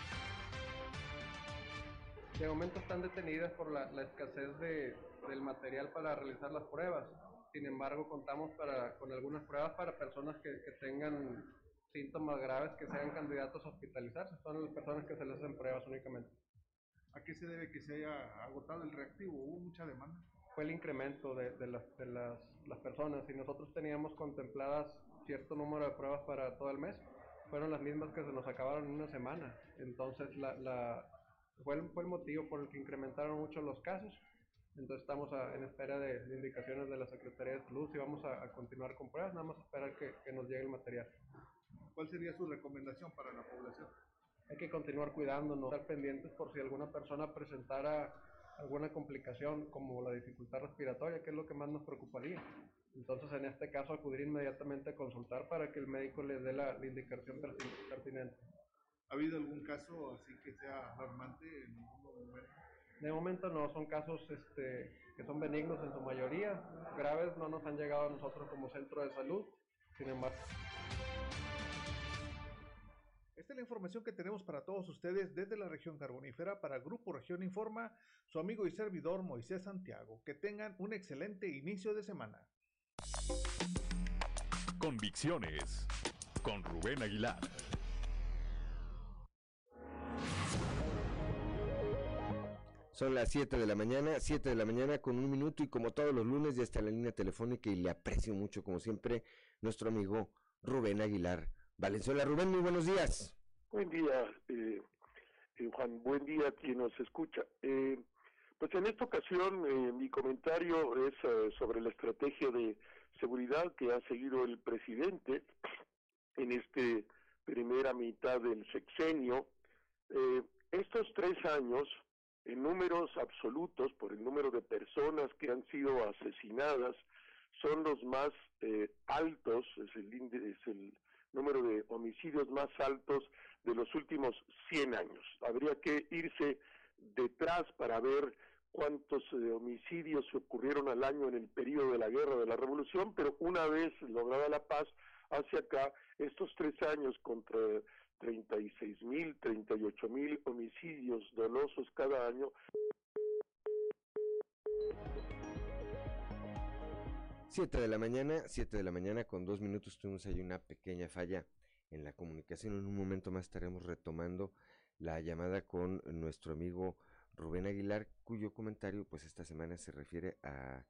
De momento están detenidas por la, escasez de, del material para realizar las pruebas. Sin embargo, contamos para, con algunas pruebas para personas que, que tengan síntomas graves que sean candidatos a hospitalizarse. Son las personas que se les hacen pruebas únicamente. ¿A qué se debe que se haya agotado el reactivo? ¿Hubo mucha demanda? Fue el incremento de, de, las, de las, las, personas y nosotros teníamos contempladas cierto número de pruebas para todo el mes. Fueron las mismas que se nos acabaron en una semana. Entonces la, la, fue, el, fue el motivo por el que incrementaron mucho los casos. Entonces estamos a, en espera de, de, indicaciones de la Secretaría de Salud y vamos a, a continuar con pruebas, nada más esperar que, que nos llegue el material. ¿Cuál sería su recomendación para la población? Hay que continuar cuidándonos, estar pendientes por si alguna persona presentara alguna complicación como la dificultad respiratoria, que es lo que más nos preocuparía. Entonces, en este caso, acudir inmediatamente a consultar para que el médico le dé la, la indicación pertinente. ¿Ha habido algún caso así que sea alarmante en ningún momento? De momento no, son casos este, que son benignos en su mayoría, graves no nos han llegado a nosotros como centro de salud, sin embargo. Esta es la información que tenemos para todos ustedes desde la región carbonífera para Grupo Región Informa, su amigo y servidor Moisés Santiago. Que tengan un excelente inicio de semana. Convicciones con Rubén Aguilar. Son las 7 de la mañana, 7 de la mañana con un minuto y como todos los lunes ya está en la línea telefónica y le aprecio mucho como siempre nuestro amigo Rubén Aguilar. Valenzuela Rubén, muy buenos días. Buen día, eh, eh, Juan, buen día a quien nos escucha. Eh, pues en esta ocasión eh, mi comentario es eh, sobre la estrategia de seguridad que ha seguido el presidente en este primera mitad del sexenio. estos tres años, en números absolutos, por el número de personas que han sido asesinadas, son los más altos, es el, es el número de homicidios más altos de los últimos 100 años. Habría que irse detrás para ver cuántos eh, homicidios ocurrieron al año en el periodo de la guerra de la revolución, pero una vez lograda la paz, hacia acá, estos tres años contra 36 mil, 38 mil homicidios dolosos cada año. Siete de la mañana, siete de la mañana con dos minutos tuvimos ahí una pequeña falla en la comunicación. En un momento más estaremos retomando la llamada con nuestro amigo Rubén Aguilar, cuyo comentario pues esta semana se refiere a,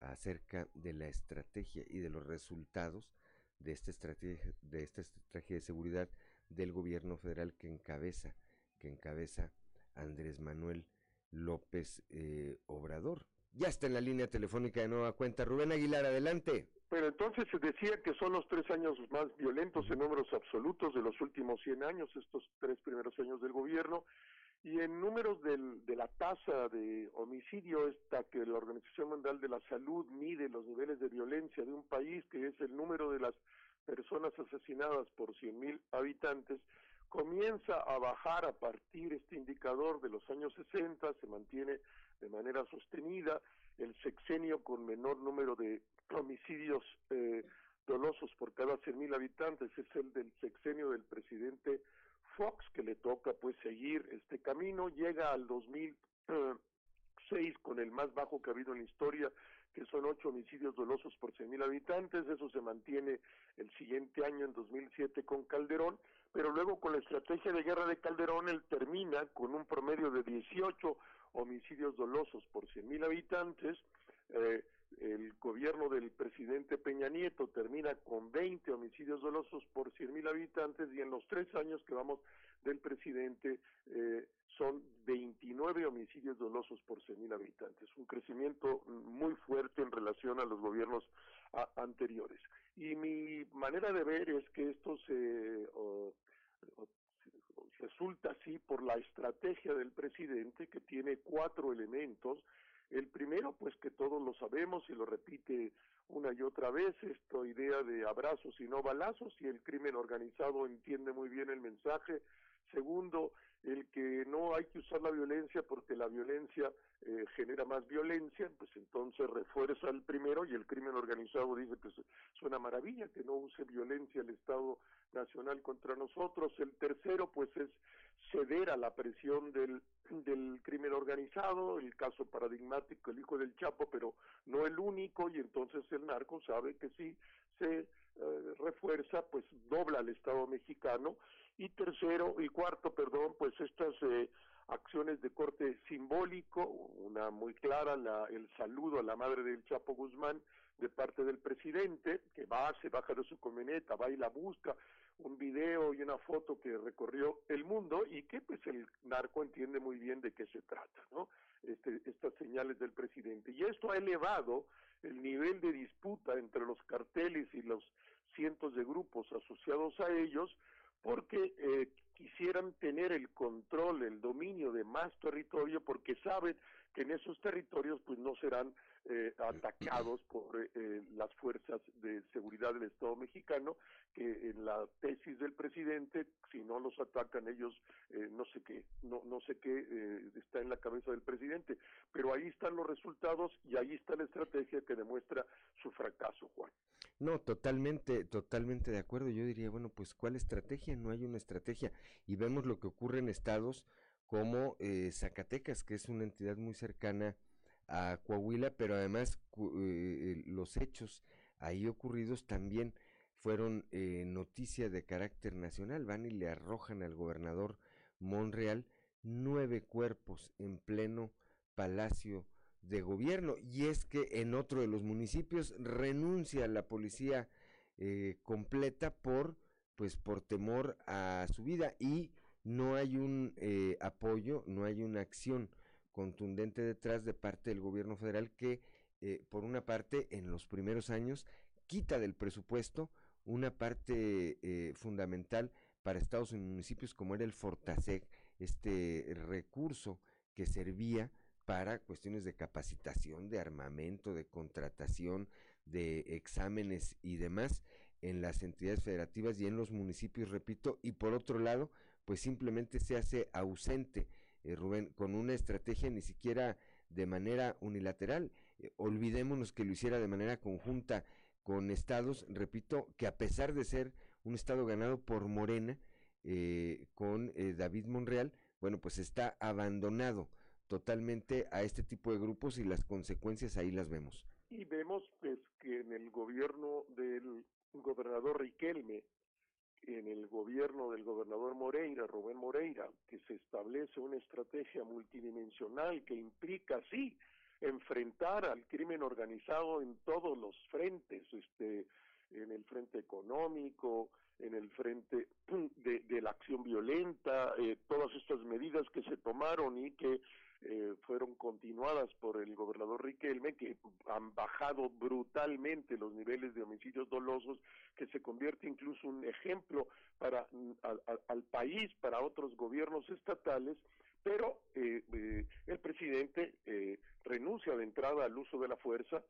a acerca de la estrategia y de los resultados de esta estrategia de esta estrategia de seguridad del gobierno federal que encabeza que encabeza Andrés Manuel López eh, Obrador. Ya está en la línea telefónica de nueva cuenta. Rubén Aguilar, adelante. Pero entonces se decía que son los tres años más violentos en números absolutos de los últimos 100 años, estos tres primeros años del gobierno, y en números del, de la tasa de homicidio, esta que la Organización Mundial de la Salud mide los niveles de violencia de un país, que es el número de las personas asesinadas por 100.000 habitantes, comienza a bajar a partir este indicador de los años 60, se mantiene de manera sostenida, el sexenio con menor número de homicidios eh, dolosos por cada 100.000 habitantes es el del sexenio del presidente Fox, que le toca pues seguir este camino, llega al 2006 con el más bajo que ha habido en la historia, que son ocho homicidios dolosos por 100.000 habitantes, eso se mantiene el siguiente año, en 2007, con Calderón, pero luego con la estrategia de guerra de Calderón, él termina con un promedio de 18 homicidios dolosos por 100.000 habitantes, eh, el gobierno del presidente Peña Nieto termina con 20 homicidios dolosos por 100.000 habitantes y en los tres años que vamos del presidente eh, son 29 homicidios dolosos por 100.000 habitantes, un crecimiento muy fuerte en relación a los gobiernos anteriores. Y mi manera de ver es que esto se resulta así por la estrategia del presidente que tiene cuatro elementos. El primero, pues que todos lo sabemos y lo repite una y otra vez, esta idea de abrazos y no balazos, y el crimen organizado entiende muy bien el mensaje, Segundo, el que no hay que usar la violencia porque la violencia eh, genera más violencia, pues entonces refuerza el primero y el crimen organizado dice que es una maravilla que no use violencia el Estado Nacional contra nosotros. El tercero, pues es ceder a la presión del, del crimen organizado, el caso paradigmático, el hijo del Chapo, pero no el único, y entonces el narco sabe que si se eh, refuerza, pues dobla al Estado mexicano y tercero y cuarto, perdón, pues estas eh, acciones de corte simbólico, una muy clara, la, el saludo a la madre del Chapo Guzmán de parte del presidente, que va, se baja de su camioneta, va y la busca, un video y una foto que recorrió el mundo y que pues el narco entiende muy bien de qué se trata, ¿no? Este, estas señales del presidente. Y esto ha elevado el nivel de disputa entre los carteles y los cientos de grupos asociados a ellos, porque eh, quisieran tener el control, el dominio de más territorio, porque saben que en esos territorios pues no serán eh, atacados por eh, eh, las fuerzas de seguridad del Estado mexicano, que en la tesis del presidente, si no los atacan ellos, eh, no sé qué, no, no sé qué eh, está en la cabeza del presidente, pero ahí están los resultados y ahí está la estrategia que demuestra su fracaso, Juan. No, totalmente, totalmente de acuerdo. Yo diría, bueno, pues ¿cuál estrategia? No hay una estrategia. Y vemos lo que ocurre en estados como eh, Zacatecas, que es una entidad muy cercana a Coahuila, pero además eh, los hechos ahí ocurridos también fueron eh, noticia de carácter nacional. Van y le arrojan al gobernador Monreal nueve cuerpos en pleno palacio de gobierno. Y es que en otro de los municipios renuncia la policía eh, completa por, pues, por temor a su vida y no hay un eh, apoyo, no hay una acción contundente detrás de parte del gobierno federal que, eh, por una parte, en los primeros años quita del presupuesto una parte eh, fundamental para estados y municipios como era el Fortaseg, este recurso que servía para cuestiones de capacitación, de armamento, de contratación, de exámenes y demás en las entidades federativas y en los municipios, repito, y por otro lado, pues simplemente se hace ausente, eh, Rubén, con una estrategia ni siquiera de manera unilateral. Eh, olvidémonos que lo hiciera de manera conjunta con estados, repito, que a pesar de ser un estado ganado por Morena, eh, con eh, David Monreal, bueno, pues está abandonado totalmente a este tipo de grupos y las consecuencias ahí las vemos. Y vemos pues que en el gobierno del gobernador Riquelme, en el gobierno del gobernador Moreira, Rubén Moreira, que se establece una estrategia multidimensional que implica, sí, enfrentar al crimen organizado en todos los frentes, este, en el frente económico, en el frente de, de la acción violenta, eh, todas estas medidas que se tomaron y que eh, fueron continuadas por el gobernador Riquelme, que han bajado brutalmente los niveles de homicidios dolosos, que se convierte incluso un ejemplo para al país, para otros gobiernos estatales, pero eh, eh, el presidente eh, renuncia de entrada al uso de la fuerza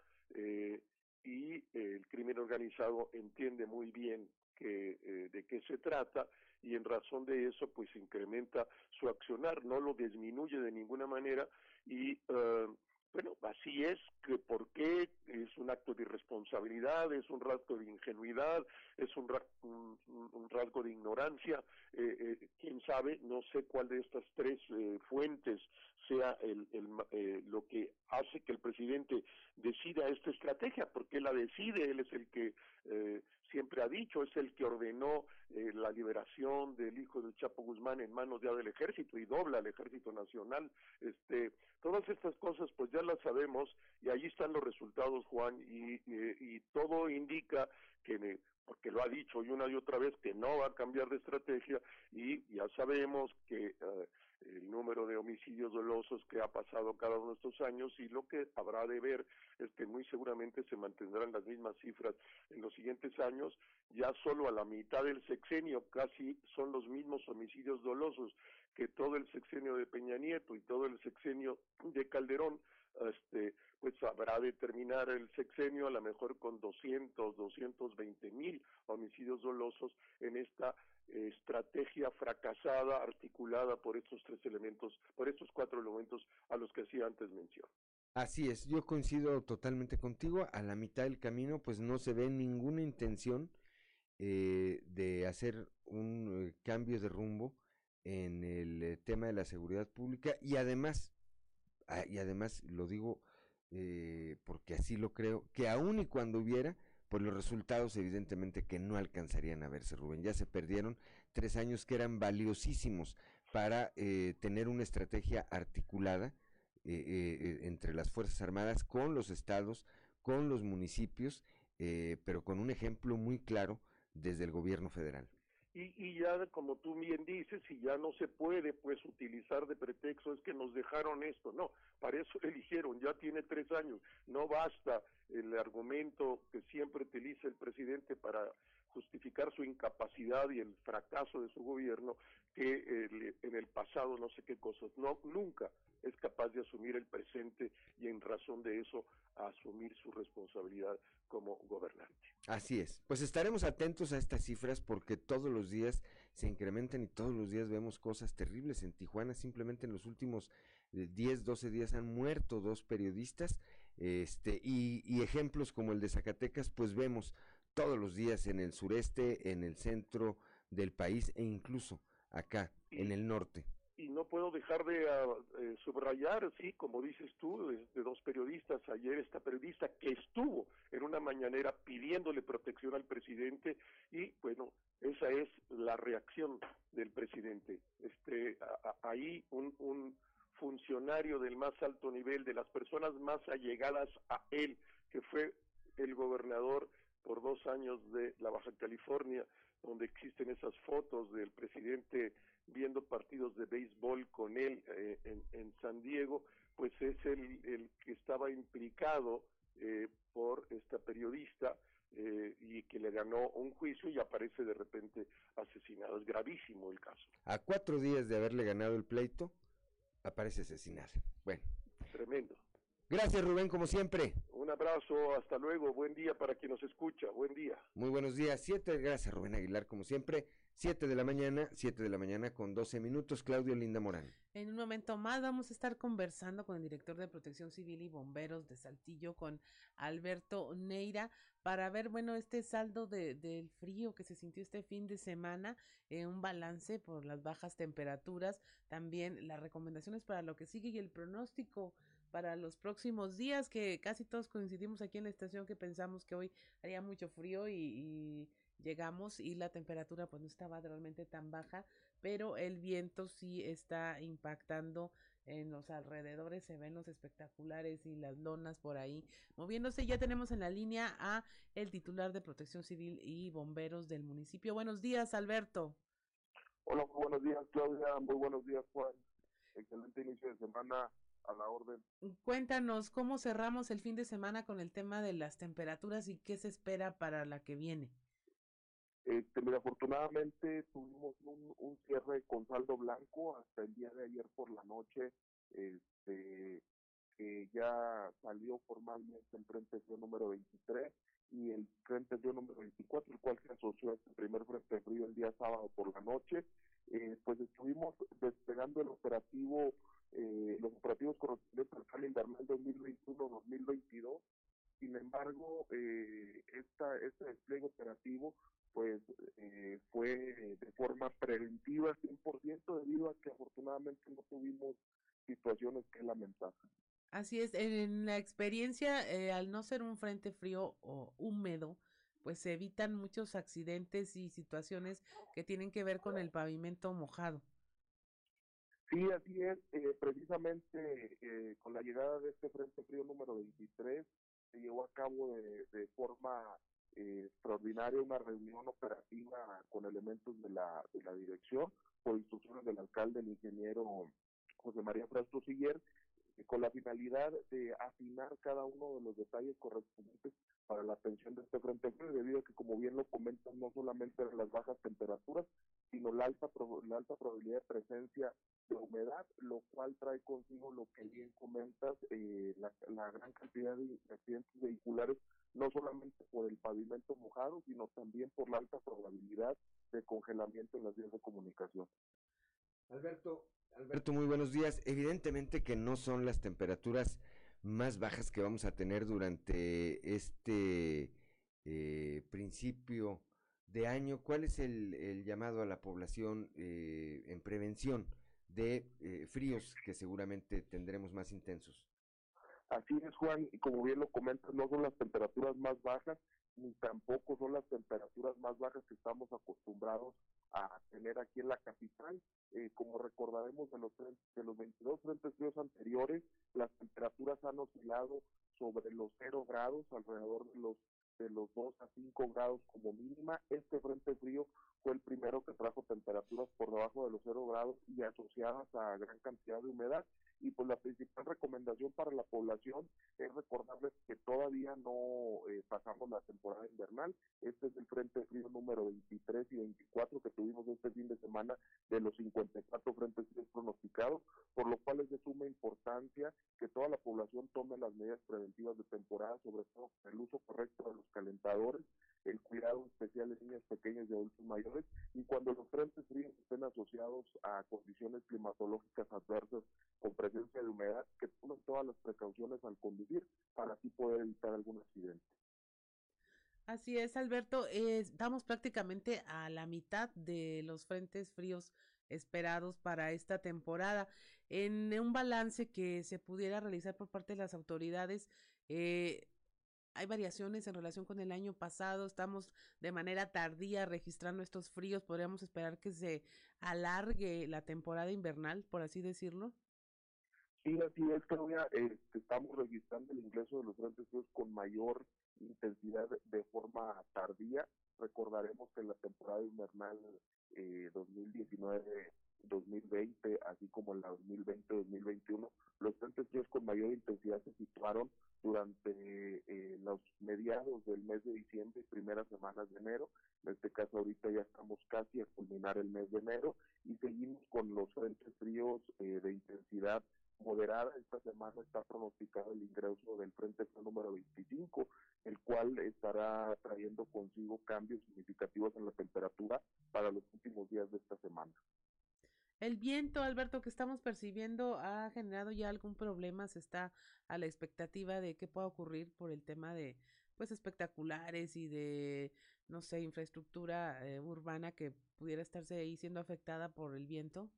y el crimen organizado entiende muy bien que, de qué se trata y en razón de eso pues incrementa su accionar, no lo disminuye de ninguna manera y uh, bueno, así es, que por qué es un acto de irresponsabilidad, es un rasgo de ingenuidad, es un, ra un, rasgo de ignorancia, eh, eh, quién sabe, no sé cuál de estas tres eh, fuentes sea el, el, eh, lo que hace que el presidente decida esta estrategia, porque la decide, él es el que eh, siempre ha dicho, es el que ordenó eh, la liberación del hijo del Chapo Guzmán en manos ya del ejército y dobla al ejército nacional. Este, todas estas cosas pues ya las sabemos y ahí están los resultados, Juan, y, y, y todo indica que porque lo ha dicho y una y otra vez que no va a cambiar de estrategia y ya sabemos que uh, el número de homicidios dolosos que ha pasado cada uno de estos años y lo que habrá de ver es que muy seguramente se mantendrán las mismas cifras en los siguientes años, ya solo a la mitad del sexenio casi son los mismos homicidios dolosos que todo el sexenio de Peña Nieto y todo el sexenio de Calderón, este, pues habrá de terminar el sexenio a lo mejor con 200, 220 mil homicidios dolosos en esta estrategia fracasada articulada por estos tres elementos, por estos cuatro elementos a los que hacía antes mención. Así es, yo coincido totalmente contigo. A la mitad del camino, pues no se ve ninguna intención eh, de hacer un eh, cambio de rumbo en el eh, tema de la seguridad pública y además, ah, y además lo digo porque así lo creo, que aun y cuando hubiera, pues los resultados evidentemente que no alcanzarían a verse, Rubén. Ya se perdieron tres años que eran valiosísimos para tener una estrategia articulada eh, eh, entre las Fuerzas Armadas con los estados, con los municipios, eh, pero con un ejemplo muy claro desde el gobierno federal. Y, y, ya como tú bien dices, si ya no se puede pues utilizar de pretexto es que nos dejaron esto, no, para eso eligieron, ya tiene tres años, no basta el argumento que siempre utiliza el presidente para justificar su incapacidad y el fracaso de su gobierno que en el pasado no sé qué cosas, no, nunca es capaz de asumir el presente y en razón de eso asumir su responsabilidad como gobernante. Así es, pues estaremos atentos a estas cifras porque todos los días se incrementan y todos los días vemos cosas terribles. En Tijuana simplemente en los últimos 10, eh, 12 días han muerto dos periodistas este, y, y ejemplos como el de Zacatecas pues vemos todos los días en el sureste, en el centro del país e incluso acá en el norte y no puedo dejar de ah, eh, subrayar, sí, como dices tú, de, dos periodistas, ayer esta periodista que estuvo en una mañanera pidiéndole protección al presidente y bueno, esa es la reacción del presidente. Este, ahí un, un funcionario del más alto nivel, de las personas más allegadas a él, que fue el gobernador por dos años de la Baja California, donde existen esas fotos del presidente viendo partidos de béisbol con él eh, en, San Diego, pues es el, el que estaba implicado eh, por esta periodista eh, y que le ganó un juicio y aparece de repente asesinado. Es gravísimo el caso. A cuatro días de haberle ganado el pleito, aparece asesinado. Bueno. Tremendo. Gracias Rubén, como siempre. Un abrazo, hasta luego, buen día para quien nos escucha, buen día. Muy buenos días, siete, gracias Rubén Aguilar, como siempre. 7 de la mañana, 7 de la mañana con 12 minutos, Claudio Linda Morán. En un momento más vamos a estar conversando con el director de Protección Civil y Bomberos de Saltillo, con Alberto Neira, para ver, bueno, este saldo de, del frío que se sintió este fin de semana, eh, un balance por las bajas temperaturas, también las recomendaciones para lo que sigue y el pronóstico para los próximos días, que casi todos coincidimos aquí en la estación que pensamos que hoy haría mucho frío y llegamos y la temperatura pues no estaba realmente tan baja, pero el viento sí está impactando en los alrededores, se ven los espectaculares y las lonas por ahí moviéndose. Ya tenemos en la línea a el titular de Protección Civil y Bomberos del municipio. Buenos días, Alberto. Hola, buenos días, Claudia. Muy buenos días, Juan. Excelente inicio de semana a la orden. Cuéntanos cómo cerramos el fin de semana con el tema de las temperaturas y qué se espera para la que viene. Este, mira, afortunadamente tuvimos un, un, cierre con saldo blanco hasta el día de ayer por la noche, este, que ya salió formalmente el Frente Frío número 23 y el Frente Frío número 24, el cual se asoció a este primer Frente Frío el día sábado por la noche. Eh, pues estuvimos despegando el operativo, eh, los operativos correspondientes al plan invernal 2021-2022. Sin embargo, eh, esta, este despliegue operativo pues eh, fue de forma preventiva 100% debido a que afortunadamente no tuvimos situaciones que lamentar. Así es, en la experiencia, eh, al no ser un frente frío o húmedo, pues se evitan muchos accidentes y situaciones que tienen que ver con el pavimento mojado. Sí, así es. Eh, precisamente eh, con la llegada de este Frente Frío número 23, se llevó a cabo de, de forma eh, extraordinaria una reunión operativa con elementos de la, de la dirección por instrucciones del alcalde, el ingeniero José María Frastro Siller, eh, con la finalidad de afinar cada uno de los detalles correspondientes para la atención de este frente debido a que, como bien lo comentan, no solamente las bajas temperaturas, sino la alta, la alta probabilidad de presencia de humedad, lo cual trae consigo lo que bien comentas, eh, la, la, gran cantidad de accidentes vehiculares, no solamente por el pavimento mojado, sino también por la alta probabilidad de congelamiento en las vías de comunicación. Alberto, Alberto, muy buenos días. Evidentemente que no son las temperaturas más bajas que vamos a tener durante este eh, principio de año. ¿Cuál es el, el llamado a la población eh, en prevención de eh, fríos que seguramente tendremos más intensos? Así es, Juan, y como bien lo comentas, no son las temperaturas más bajas, ni tampoco son las temperaturas más bajas que estamos acostumbrados a tener aquí en la capital. Eh, como recordaremos de los, de los 22 frentes fríos anteriores, las temperaturas han oscilado sobre los 0 grados, alrededor de los de los 2 a 5 grados como mínima. Este frente frío fue el primero que trajo temperaturas por debajo de los 0 grados y asociadas a gran cantidad de humedad. Y pues la principal recomendación para la población es recordarles que todavía no eh, pasamos la temporada invernal. Este es el frente frío número 23 y 24 que tuvimos este fin de semana de los 54 frentes fríos pronosticados, por lo cual es de suma importancia que toda la población tome las medidas preventivas de temporada, sobre todo el uso correcto de los calentadores, el cuidado especial de niños pequeños y adultos mayores, y cuando los frentes fríos estén asociados a condiciones climatológicas adversas con presencia de humedad, que tomen todas las precauciones al conducir para así poder evitar algún accidente. Así es, Alberto. Estamos prácticamente a la mitad de los frentes fríos esperados para esta temporada. En un balance que se pudiera realizar por parte de las autoridades, eh, hay variaciones en relación con el año pasado, estamos de manera tardía registrando estos fríos, podríamos esperar que se alargue la temporada invernal, por así decirlo. Sí, así es, Claudia, eh, estamos registrando el ingreso de los frentes fríos con mayor intensidad de forma tardía. Recordaremos que en la temporada invernal eh, 2019 2020, así como en la 2020-2021, los frentes fríos con mayor intensidad se situaron durante eh, los mediados del mes de diciembre y primeras semanas de enero. En este caso ahorita ya estamos casi a culminar el mes de enero y seguimos con los frentes fríos eh, de intensidad moderada. Esta semana está pronosticado el ingreso del frente número 25, el cual estará trayendo consigo cambios significativos en la temperatura para los últimos días de esta semana. El viento, Alberto, que estamos percibiendo ha generado ya algún problema, se está a la expectativa de qué pueda ocurrir por el tema de pues espectaculares y de no sé, infraestructura eh, urbana que pudiera estarse ahí siendo afectada por el viento.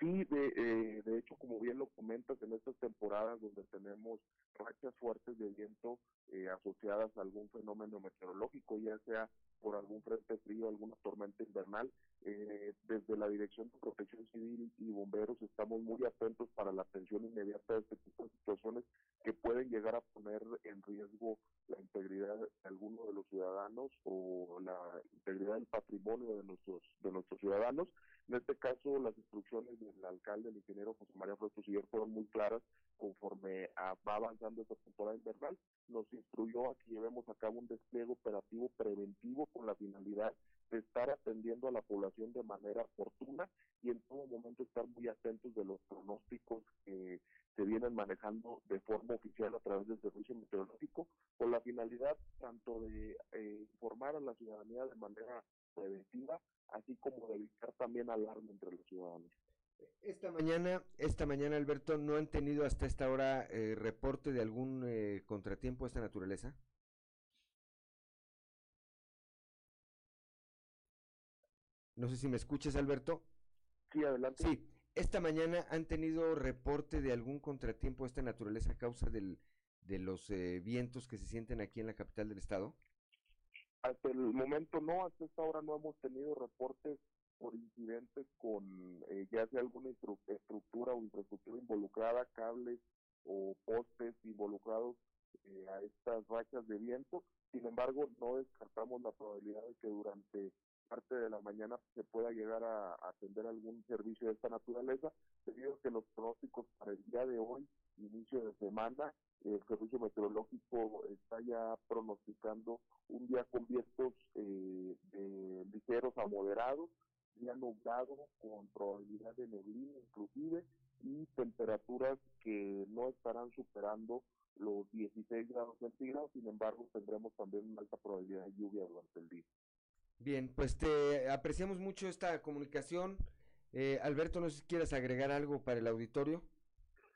Sí, de, eh, de hecho, como bien lo comentas, en estas temporadas donde tenemos rachas fuertes de viento eh, asociadas a algún fenómeno meteorológico, ya sea por algún frente frío, alguna tormenta invernal. Eh, desde la Dirección de Protección Civil y Bomberos estamos muy atentos para la atención inmediata de este tipo de situaciones que pueden llegar a poner en riesgo la integridad de alguno de los ciudadanos o la integridad del patrimonio de nuestros de nuestros ciudadanos. En este caso, las instrucciones del alcalde, el ingeniero José María Siller, fueron muy claras conforme a, va avanzando esta temporada invernal. Nos instruyó a que llevemos a cabo un despliegue operativo preventivo con la finalidad de estar atendiendo a la población de manera oportuna y en todo momento estar muy atentos de los pronósticos que se vienen manejando de forma oficial a través del servicio meteorológico con la finalidad tanto de eh, informar a la ciudadanía de manera preventiva así como de evitar también alarma entre los ciudadanos. Esta mañana, esta mañana, Alberto, ¿no han tenido hasta esta hora eh, reporte de algún eh, contratiempo de esta naturaleza? No sé si me escuchas, Alberto. Sí, adelante. Sí, esta mañana han tenido reporte de algún contratiempo de esta naturaleza a causa del, de los eh, vientos que se sienten aquí en la capital del estado. Hasta el momento no, hasta esta hora no hemos tenido reportes por incidentes con eh, ya sea alguna estructura o infraestructura involucrada, cables o postes involucrados eh, a estas rachas de viento. Sin embargo, no descartamos la probabilidad de que durante parte de la mañana se pueda llegar a, atender algún servicio de esta naturaleza, debido a que los pronósticos para el día de hoy, inicio de semana, el servicio meteorológico está ya pronosticando un día con vientos eh, ligeros a moderados, día nublado con probabilidad de neblina inclusive y temperaturas que no estarán superando los 16 grados centígrados, sin embargo tendremos también una alta probabilidad de lluvia durante el día. Bien, pues te apreciamos mucho esta comunicación. Eh, Alberto, no sé si quieres agregar algo para el auditorio.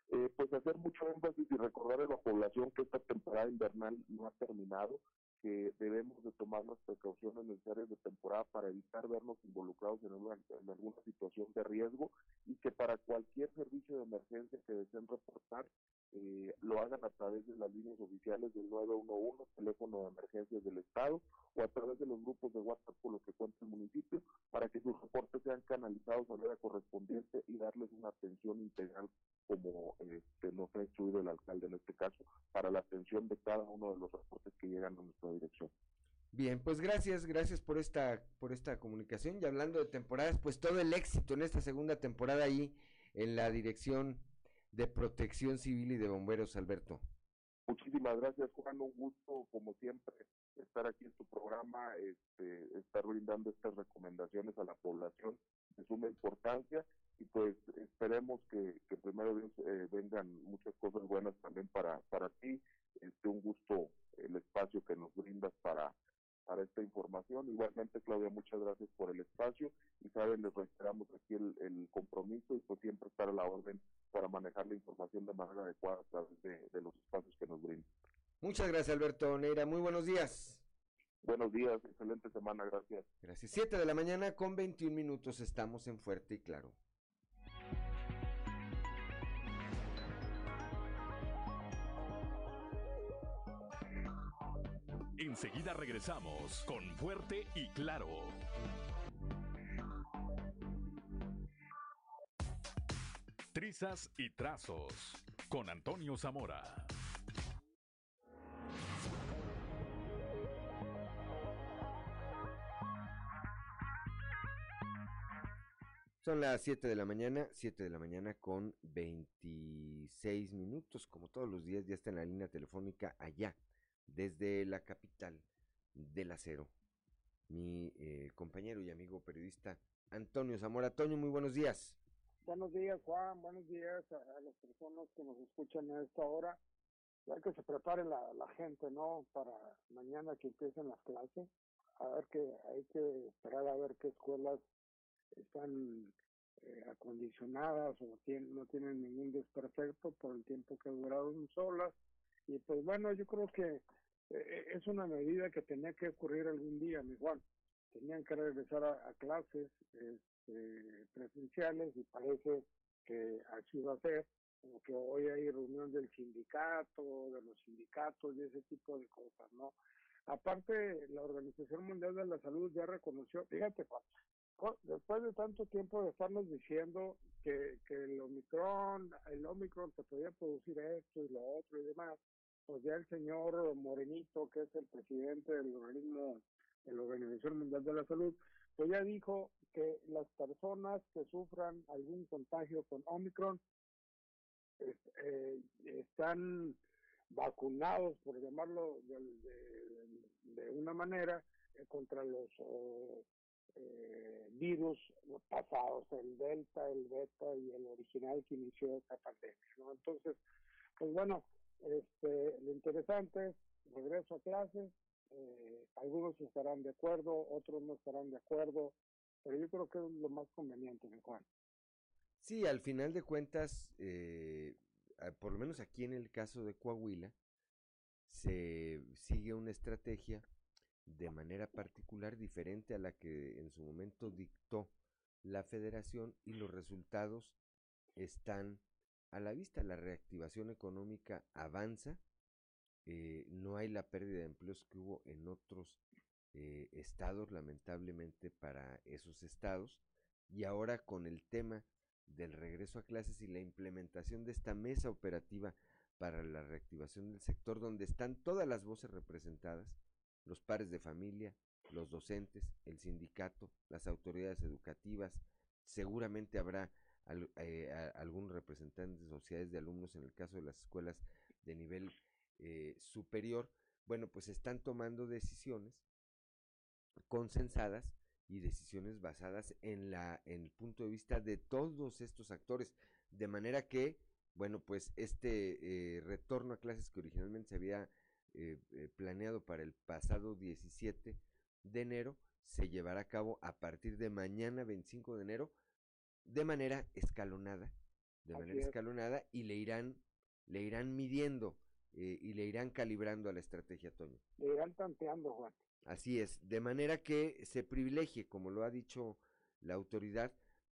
Eh, pues hacer mucho énfasis y recordar a la población que esta temporada invernal no ha terminado, que debemos de tomar las precauciones necesarias de temporada para evitar vernos involucrados en, en alguna situación de riesgo y que para cualquier servicio de emergencia que deseen reportar eh, lo hagan a través de las líneas oficiales del 911, teléfono de emergencias del Estado, o a través de los grupos de WhatsApp por los que cuenta el municipio, para que sus reportes sean canalizados a manera correspondiente y darles una atención integral como este, nos ha instruido el alcalde en este caso, para la atención de cada uno de los reportes que llegan a nuestra dirección. Bien, pues gracias, gracias por esta, por esta comunicación. Y hablando de temporadas, pues todo el éxito en esta segunda temporada ahí en la dirección de Protección Civil y de Bomberos, Alberto. Muchísimas gracias, Juan. Un gusto, como siempre, estar aquí en tu programa, este, estar brindando estas recomendaciones a la población de suma importancia y pues esperemos que, que primero eh, vengan muchas cosas buenas también para, para ti. Este, un gusto el espacio que nos brindas para para esta información. Igualmente, Claudia, muchas gracias por el espacio y saben, les reiteramos aquí el, compromiso y por siempre estar a la orden para manejar la información de manera adecuada a través de, los espacios que nos brindan. Muchas gracias, Alberto Neira. Muy buenos días. Buenos días, excelente semana, gracias. Gracias. Siete de la mañana con 21 minutos estamos en Fuerte y Claro. Enseguida regresamos con Fuerte y Claro. Trizas y trazos con Antonio Zamora. Son las 7 de la mañana, 7 de la mañana con 26 minutos. Como todos los días, ya está en la línea telefónica allá desde la capital del acero. Mi eh, compañero y amigo periodista Antonio Zamora. Toño, muy buenos días. Buenos días, Juan. Buenos días a, las personas que nos escuchan a esta hora. Ya que se prepare la, gente, ¿no? Para mañana que empiecen las clases. A ver que hay que esperar a ver qué escuelas están eh, acondicionadas o no tienen ningún desperfecto por el tiempo que duraron solas. Y pues bueno, yo creo que eh, es una medida que tenía que ocurrir algún día, igual. Tenían que regresar a, clases este, presenciales y parece que así va a ser, como que hoy hay reunión del sindicato, de los sindicatos y ese tipo de cosas, ¿no? Aparte, la Organización Mundial de la Salud ya reconoció, fíjate, después de tanto tiempo de estarnos diciendo que, que el Omicron, el Omicron te podía producir esto y lo otro y demás, pues ya el señor Morenito, que es el presidente del organismo, de la Organización Mundial de la Salud, pues ya dijo que las personas que sufran algún contagio con Omicron eh, están vacunados, por llamarlo de, una manera, eh, contra los eh, virus pasados, el Delta, el Beta y el original que inició esta pandemia. ¿no? Entonces, pues bueno, este, lo interesante es regreso a clases, eh, algunos estarán de acuerdo, otros no estarán de acuerdo, pero yo creo que es lo más conveniente, ¿no, Juan? Sí, al final de cuentas, eh, por lo menos aquí en el caso de Coahuila, se sigue una estrategia de manera particular diferente a la que en su momento dictó la federación y los resultados están a la vista. La reactivación económica avanza, eh, no hay la pérdida de empleos que hubo en otros eh, estados, lamentablemente para esos estados, y ahora con el tema del regreso a clases y la implementación de esta mesa operativa para la reactivación del sector, donde están todas las voces representadas, los pares de familia, los docentes, el sindicato, las autoridades educativas, seguramente habrá eh, algún representante de sociedades de alumnos en el caso de las escuelas de nivel eh, superior, bueno, pues están tomando decisiones consensadas y decisiones basadas en la en el punto de vista de todos estos actores. De manera que bueno pues este eh, retorno a clases que originalmente se había eh, eh, planeado para el pasado 17 de enero se llevará a cabo a partir de mañana 25 de enero de manera escalonada de Así manera es. escalonada y le irán le irán midiendo eh, y le irán calibrando a la estrategia Toño Le irán tanteando, Juan. Así es, de manera que se privilegie, como lo ha dicho la autoridad,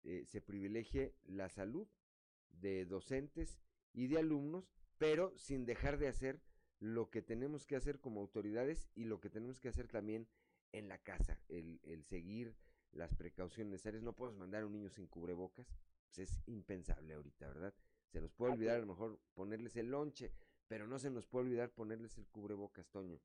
eh, se privilegie la salud de docentes y de alumnos, pero sin dejar de hacer lo que tenemos que hacer como autoridades y lo que tenemos que hacer también en la casa, el, el seguir las precauciones necesarias. No podemos mandar a un niño sin cubrebocas, pues es impensable ahorita, ¿verdad? Se nos puede olvidar a lo mejor ponerles el lonche, pero no se nos puede olvidar ponerles el cubrebocas, Toño.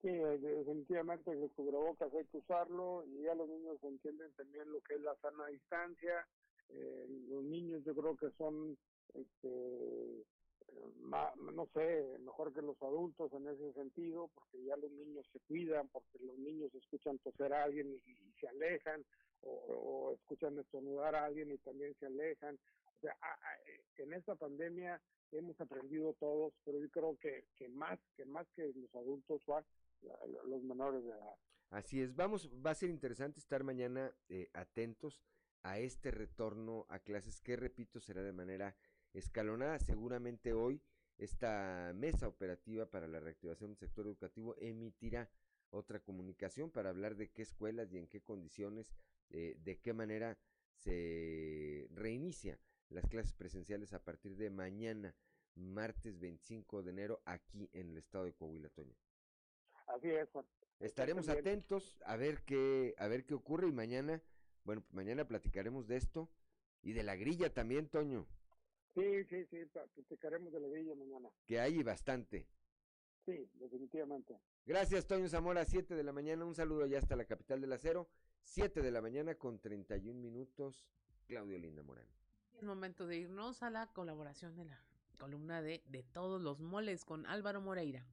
Sí, eh, definitivamente el cubrebocas hay que usarlo y ya los niños entienden también lo que es la sana distancia. Eh, los niños yo creo que son, este, no sé, mejor que los adultos en ese sentido, porque ya los niños se cuidan, porque los niños escuchan toser a alguien y, se alejan, o, escuchan estornudar a alguien y también se alejan. O sea, a- en esta pandemia hemos aprendido todos, pero yo creo que, que más que más que los adultos, Juan, los menores de edad. Así es, vamos, va a ser interesante estar mañana eh, atentos a este retorno a clases que, repito, será de manera escalonada. Seguramente hoy esta mesa operativa para la reactivación del sector educativo emitirá otra comunicación para hablar de qué escuelas y en qué condiciones, eh, de qué manera se reinicia las clases presenciales a partir de mañana, martes 25 de enero, aquí en el estado de Coahuila, Toño. Así es, Juan. Estaremos atentos a ver qué a ver qué ocurre y mañana, bueno, mañana platicaremos de esto y de la grilla también, Toño, Sí, sí, sí, platicaremos de la villa mañana. que hay bastante. Sí, definitivamente. Gracias, Toño Zamora, 7 de la mañana, un saludo ya hasta la capital del acero, 7 de la mañana con 31 minutos, Claudio Linda Morán. Es momento de irnos a la colaboración de la columna de De todos los moles con Álvaro Moreira.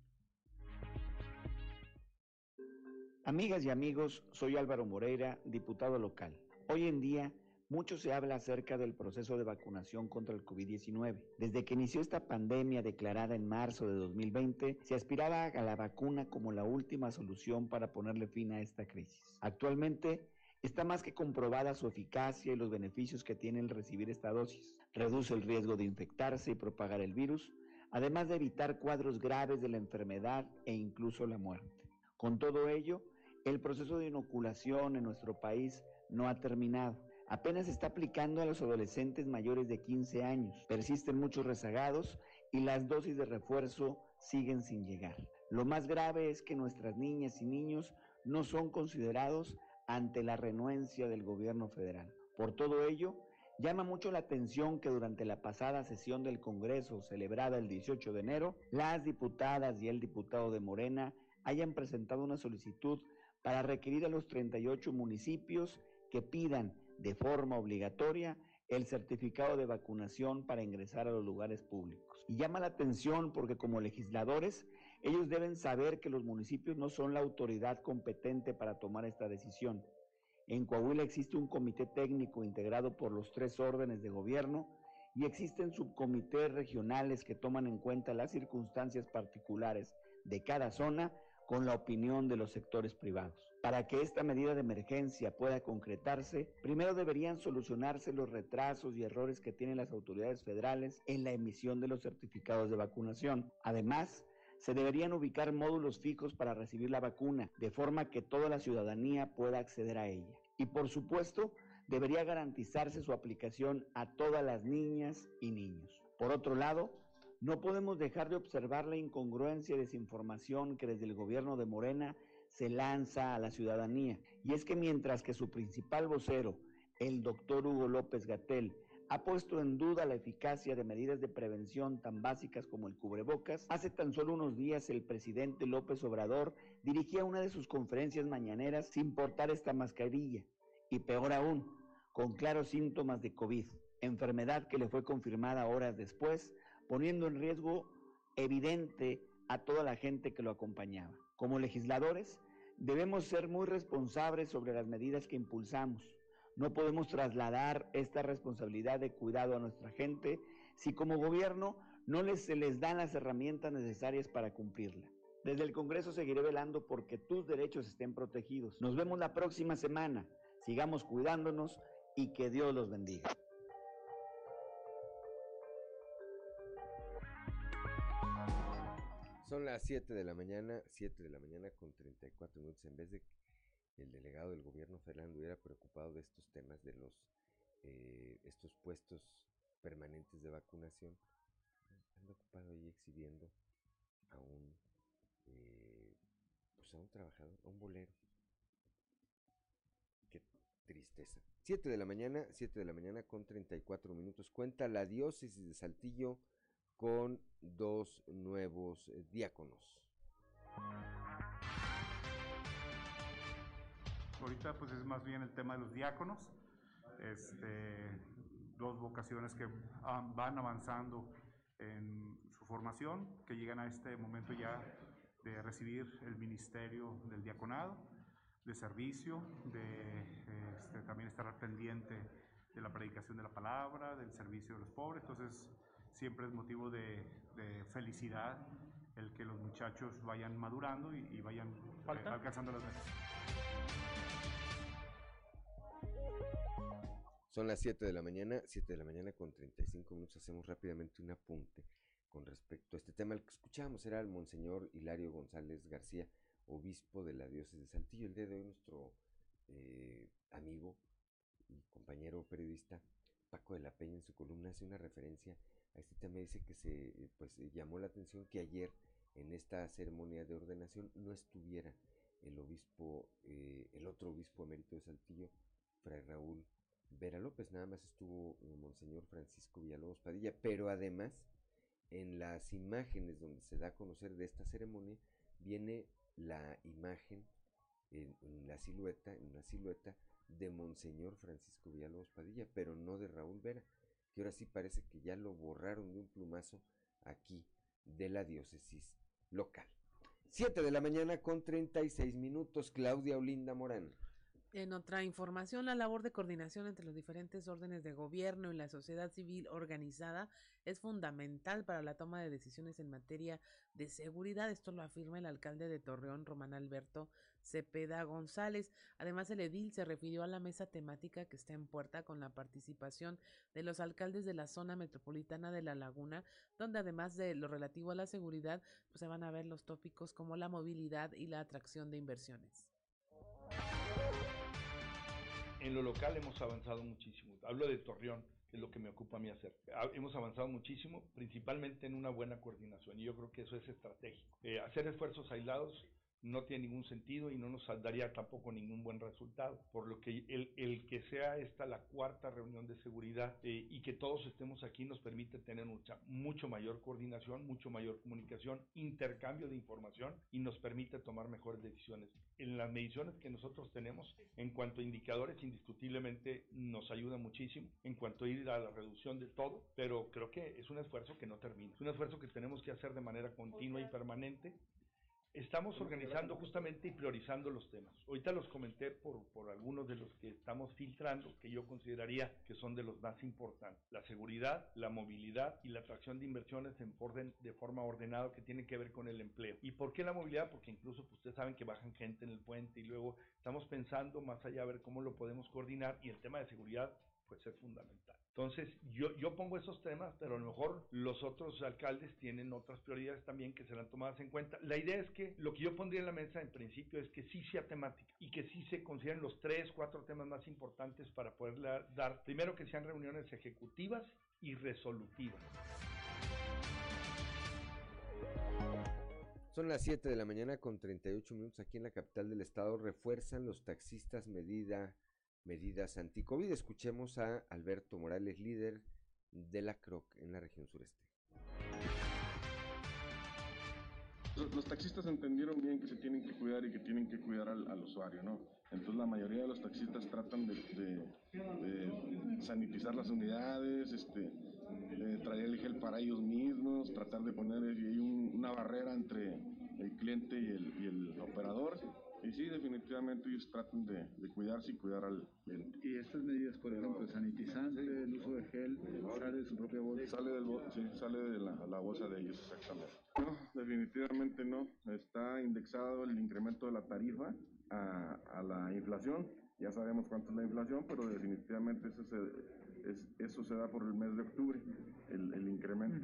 Amigas y amigos, soy Álvaro Moreira, diputado local. Hoy en día, mucho se habla acerca del proceso de vacunación contra el COVID-19. Desde que inició esta pandemia declarada en marzo de 2020, se aspiraba a la vacuna como la última solución para ponerle fin a esta crisis. Actualmente, está más que comprobada su eficacia y los beneficios que tiene el recibir esta dosis. Reduce el riesgo de infectarse y propagar el virus, además de evitar cuadros graves de la enfermedad e incluso la muerte. Con todo ello, el proceso de inoculación en nuestro país no ha terminado. Apenas está aplicando a los adolescentes mayores de 15 años. Persisten muchos rezagados y las dosis de refuerzo siguen sin llegar. Lo más grave es que nuestras niñas y niños no son considerados ante la renuencia del gobierno federal. Por todo ello, llama mucho la atención que durante la pasada sesión del Congreso celebrada el 18 de enero, las diputadas y el diputado de Morena hayan presentado una solicitud para requerir a los 38 municipios que pidan de forma obligatoria el certificado de vacunación para ingresar a los lugares públicos. Y llama la atención porque como legisladores, ellos deben saber que los municipios no son la autoridad competente para tomar esta decisión. En Coahuila existe un comité técnico integrado por los tres órdenes de gobierno y existen subcomités regionales que toman en cuenta las circunstancias particulares de cada zona con la opinión de los sectores privados. Para que esta medida de emergencia pueda concretarse, primero deberían solucionarse los retrasos y errores que tienen las autoridades federales en la emisión de los certificados de vacunación. Además, se deberían ubicar módulos fijos para recibir la vacuna, de forma que toda la ciudadanía pueda acceder a ella. Y por supuesto, debería garantizarse su aplicación a todas las niñas y niños. Por otro lado, no podemos dejar de observar la incongruencia y desinformación que desde el gobierno de Morena se lanza a la ciudadanía. Y es que mientras que su principal vocero, el doctor Hugo López Gatel, ha puesto en duda la eficacia de medidas de prevención tan básicas como el cubrebocas, hace tan solo unos días el presidente López Obrador dirigía una de sus conferencias mañaneras sin portar esta mascarilla. Y peor aún, con claros síntomas de COVID, enfermedad que le fue confirmada horas después poniendo en riesgo evidente a toda la gente que lo acompañaba. Como legisladores, Debemos ser muy responsables sobre las medidas que impulsamos. No podemos trasladar esta responsabilidad de cuidado a nuestra gente si como gobierno no les, se les dan las herramientas necesarias para cumplirla. Desde el Congreso seguiré velando porque tus derechos estén protegidos. Nos vemos la próxima semana. Sigamos cuidándonos y que Dios los bendiga. Son las 7 de la mañana, 7 de la mañana con 34 minutos. En vez de que el delegado del gobierno federal hubiera preocupado de estos temas, de los eh, estos puestos permanentes de vacunación, anda ocupado ahí exhibiendo a un eh, pues a un trabajador, a un bolero. Qué tristeza. 7 de la mañana, 7 de la mañana con 34 minutos. Cuenta la diócesis de Saltillo con dos nuevos eh, diáconos. Ahorita pues es más bien el tema de los diáconos, este, dos vocaciones que van avanzando en su formación, que llegan a este momento ya de recibir el ministerio del diaconado, de servicio, de este, también estar pendiente de la predicación de la palabra, del servicio de los pobres. Entonces, siempre es motivo de, de felicidad el que los muchachos vayan madurando y, y vayan eh, alcanzando las metas. Son las 7 de la mañana, 7 de la mañana con 35 minutos. Hacemos rápidamente un apunte con respecto a este tema. El que escuchábamos era el Monseñor Hilario González García, obispo de la diócesis de Santillo. El día de hoy nuestro eh, amigo y compañero periodista Paco de la Peña en su columna hace una referencia a este tema. Dice que se eh, pues, eh, llamó la atención que ayer en esta ceremonia de ordenación no estuviera el obispo, eh, el otro obispo emérito de Saltillo, Fray Raúl Vera López, nada más estuvo Monseñor Francisco Villalobos Padilla, pero además en las imágenes donde se da a conocer de esta ceremonia viene la imagen en, en la silueta, en una silueta de Monseñor Francisco Villalobos Padilla, pero no de Raúl Vera, que ahora sí parece que ya lo borraron de un plumazo aquí de la diócesis local. 7 de la mañana con 36 minutos, Claudia Olinda Morán. En otra información, la labor de coordinación entre los diferentes órdenes de gobierno y la sociedad civil organizada es fundamental para la toma de decisiones en materia de seguridad. Esto lo afirma el alcalde de Torreón, Román Alberto Cepeda González. Además, el edil se refirió a la mesa temática que está en puerta con la participación de los alcaldes de la zona metropolitana de La Laguna, donde además de lo relativo a la seguridad, pues se van a ver los tópicos como la movilidad y la atracción de inversiones. En lo local hemos avanzado muchísimo. Hablo de Torreón, que es lo que me ocupa a mí hacer. Ha- Hemos avanzado muchísimo, principalmente en una buena coordinación, y yo creo que eso es estratégico. Eh, hacer esfuerzos aislados no tiene ningún sentido y no nos daría tampoco ningún buen resultado. Por lo que el, el que sea esta la cuarta reunión de seguridad eh, y que todos estemos aquí nos permite tener mucha, mucho mayor coordinación, mucho mayor comunicación, intercambio de información y nos permite tomar mejores decisiones. En las mediciones que nosotros tenemos, en cuanto a indicadores, indiscutiblemente nos ayuda muchísimo en cuanto a ir a la reducción de todo, pero creo que es un esfuerzo que no termina. Es un esfuerzo que tenemos que hacer de manera continua y permanente Estamos organizando justamente y priorizando los temas. Ahorita los comenté por, por algunos de los que estamos filtrando, que yo consideraría que son de los más importantes. La seguridad, la movilidad y la atracción de inversiones en orden, de forma ordenada que tiene que ver con el empleo. ¿Y por qué la movilidad? Porque incluso pues, ustedes saben que bajan gente en el puente y luego estamos pensando más allá a ver cómo lo podemos coordinar y el tema de seguridad pues es fundamental. Entonces, yo, yo pongo esos temas, pero a lo mejor los otros alcaldes tienen otras prioridades también que serán tomadas en cuenta. La idea es que lo que yo pondría en la mesa en principio es que sí sea temática y que sí se consideren los tres, cuatro temas más importantes para poder dar, primero que sean reuniones ejecutivas y resolutivas. Son las 7 de la mañana con 38 minutos aquí en la capital del estado. Refuerzan los taxistas medida, medidas anti-COVID. Escuchemos a Alberto Morales, líder de la CROC en la región sureste. Los, taxistas entendieron bien que se tienen que cuidar y que tienen que cuidar al, usuario, ¿no? Entonces la mayoría de los taxistas tratan de, sanitizar las unidades, este, de traer el gel para ellos mismos, tratar de poner un- una barrera entre el cliente y el operador y sí, definitivamente ellos tratan de, de cuidarse y cuidar al cliente. ¿Y estas medidas, por ejemplo, sanitizante, el uso de gel, sale de su propia bolsa? Sale, del, sí, sale de la, la bolsa de ellos, exactamente. No, definitivamente no. Está indexado el incremento de la tarifa a, a la inflación. Ya sabemos cuánto es la inflación, pero definitivamente eso se, es- eso se da por el mes de octubre, el, el incremento.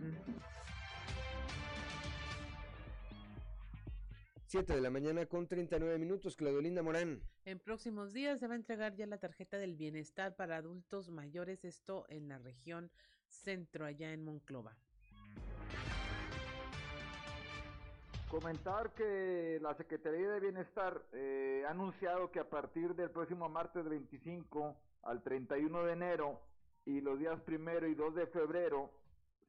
7 de la mañana con 39 minutos, Claudio Linda Morán. En próximos días se va a entregar ya la tarjeta del bienestar para adultos mayores, esto en la región centro, allá en Monclova. Comentar que la Secretaría de Bienestar eh, ha anunciado que a partir del próximo martes 25 al 31 de enero y los días primero y 2 de febrero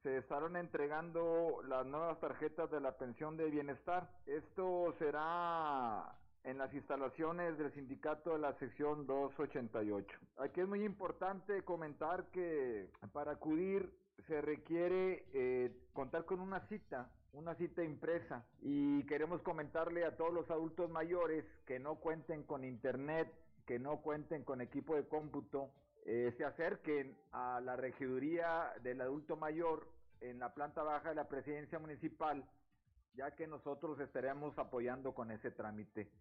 se estarán entregando las nuevas tarjetas de la pensión de bienestar. Esto será en las instalaciones del sindicato de la sección 288. Aquí es muy importante comentar que para acudir se requiere eh, contar con una cita, una cita impresa y queremos comentarle a todos los adultos mayores que no cuenten con internet, que no cuenten con equipo de cómputo, eh, se acerquen a la regiduría del adulto mayor en la planta baja de la presidencia municipal, ya que nosotros estaremos apoyando con ese trámite.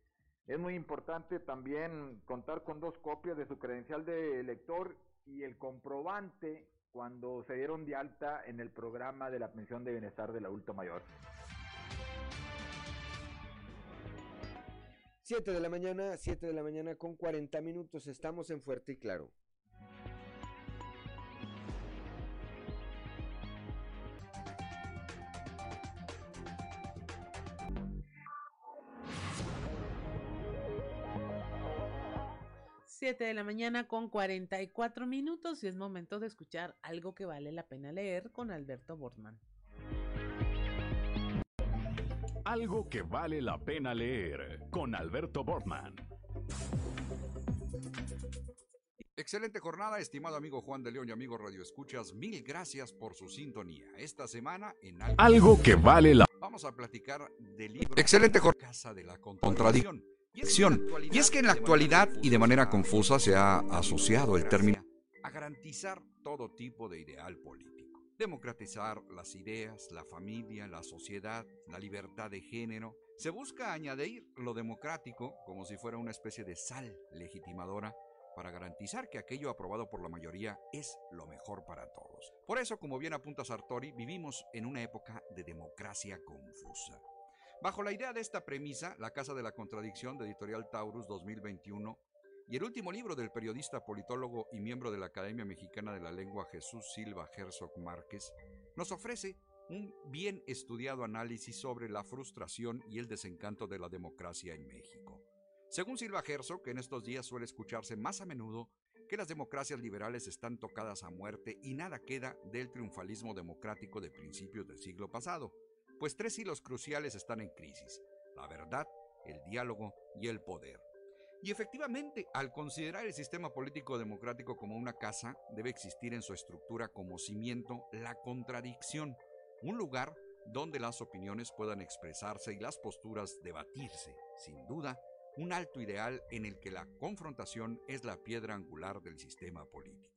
Es muy importante también contar con dos copias de su credencial de elector y el comprobante cuando se dieron de alta en el programa de la pensión de bienestar del adulto mayor. 7 de la mañana, 7 de la mañana con 40 minutos. Estamos en Fuerte y Claro. Siete de la mañana con 44 minutos y es momento de escuchar algo que vale la pena leer con Alberto Bortman. Algo que vale la pena leer con Alberto Bortman. Excelente jornada, estimado amigo Juan de León y amigo Radio Escuchas. Mil gracias por su sintonía. Esta semana en Algo que vale la Vamos a platicar del libro Excelente jornada. Casa de la Contradicción. Y es que en la actualidad y de manera confusa se ha asociado el término a garantizar todo tipo de ideal político. Democratizar las ideas, la familia, la sociedad, la libertad de género. Se busca añadir lo democrático como si fuera una especie de sal legitimadora para garantizar que aquello aprobado por la mayoría es lo mejor para todos. Por eso, como bien apunta Sartori, vivimos en una época de democracia confusa. Bajo la idea de esta premisa, La Casa de la Contradicción de Editorial Taurus 2021 y el último libro del periodista, politólogo y miembro de la Academia Mexicana de la Lengua Jesús Silva Herzog Márquez, nos ofrece un bien estudiado análisis sobre la frustración y el desencanto de la democracia en México. Según Silva Herzog, que en estos días suele escucharse más a menudo que las democracias liberales están tocadas a muerte y nada queda del triunfalismo democrático de principios del siglo pasado, pues tres hilos cruciales están en crisis, la verdad, el diálogo y el poder. Y efectivamente, al considerar el sistema político democrático como una casa, debe existir en su estructura como cimiento la contradicción, un lugar donde las opiniones puedan expresarse y las posturas debatirse, sin duda, un alto ideal en el que la confrontación es la piedra angular del sistema político.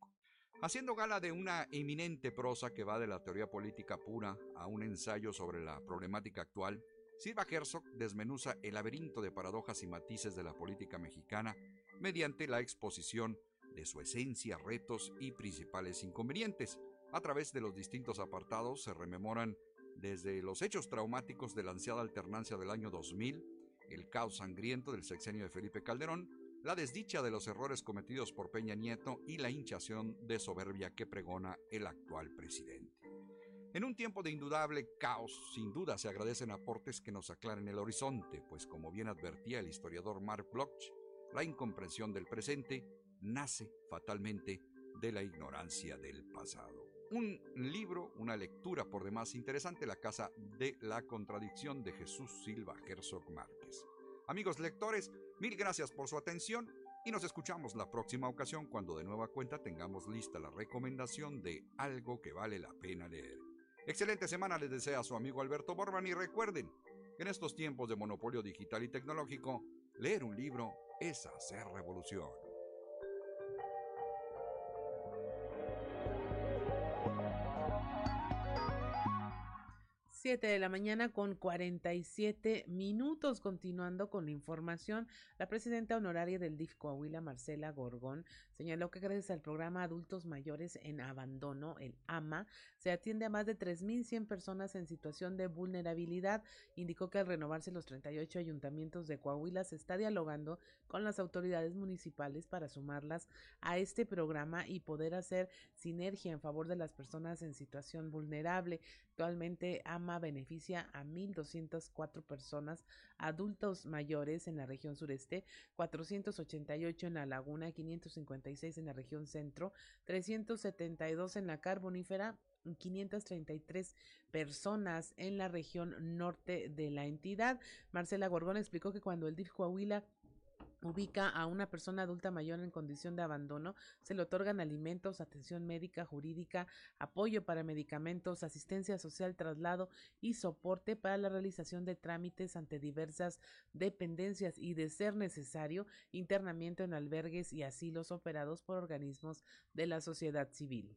Haciendo gala de una eminente prosa que va de la teoría política pura a un ensayo sobre la problemática actual, Silva Herzog desmenuza el laberinto de paradojas y matices de la política mexicana mediante la exposición de su esencia, retos y principales inconvenientes. A través de los distintos apartados se rememoran desde los hechos traumáticos de la ansiada alternancia del año 2000, el caos sangriento del sexenio de Felipe Calderón, la desdicha de los errores cometidos por Peña Nieto y la hinchación de soberbia que pregona el actual presidente. En un tiempo de indudable caos, sin duda se agradecen aportes que nos aclaren el horizonte, pues como bien advertía el historiador Mark Bloch, la incomprensión del presente nace fatalmente de la ignorancia del pasado. Un libro, una lectura por demás interesante, La Casa de la Contradicción de Jesús Silva Herzog Márquez. Amigos lectores, mil gracias por su atención y nos escuchamos la próxima ocasión cuando de nueva cuenta tengamos lista la recomendación de algo que vale la pena leer. Excelente semana les desea su amigo Alberto Borban y recuerden en estos tiempos de monopolio digital y tecnológico Leer un libro es hacer revolución. 7 de la mañana con 47 minutos. Continuando con la información, la presidenta honoraria del DIF Coahuila, Marcela Gorgón, señaló que gracias al programa Adultos Mayores en Abandono, el AMA, se atiende a más de 3.100 personas en situación de vulnerabilidad. Indicó que al renovarse los 38 ayuntamientos de Coahuila se está dialogando con las autoridades municipales para sumarlas a este programa y poder hacer sinergia en favor de las personas en situación vulnerable. Actualmente AMA beneficia a 1.204 personas adultos mayores en la región sureste, 488 en la laguna, 556 en la región centro, 372 en la carbonífera 533 personas en la región norte de la entidad. Marcela Gorgón explicó que cuando el DIF Coahuila ubica a una persona adulta mayor en condición de abandono, se le otorgan alimentos, atención médica, jurídica, apoyo para medicamentos, asistencia social, traslado y soporte para la realización de trámites ante diversas dependencias y, de ser necesario, internamiento en albergues y asilos operados por organismos de la sociedad civil.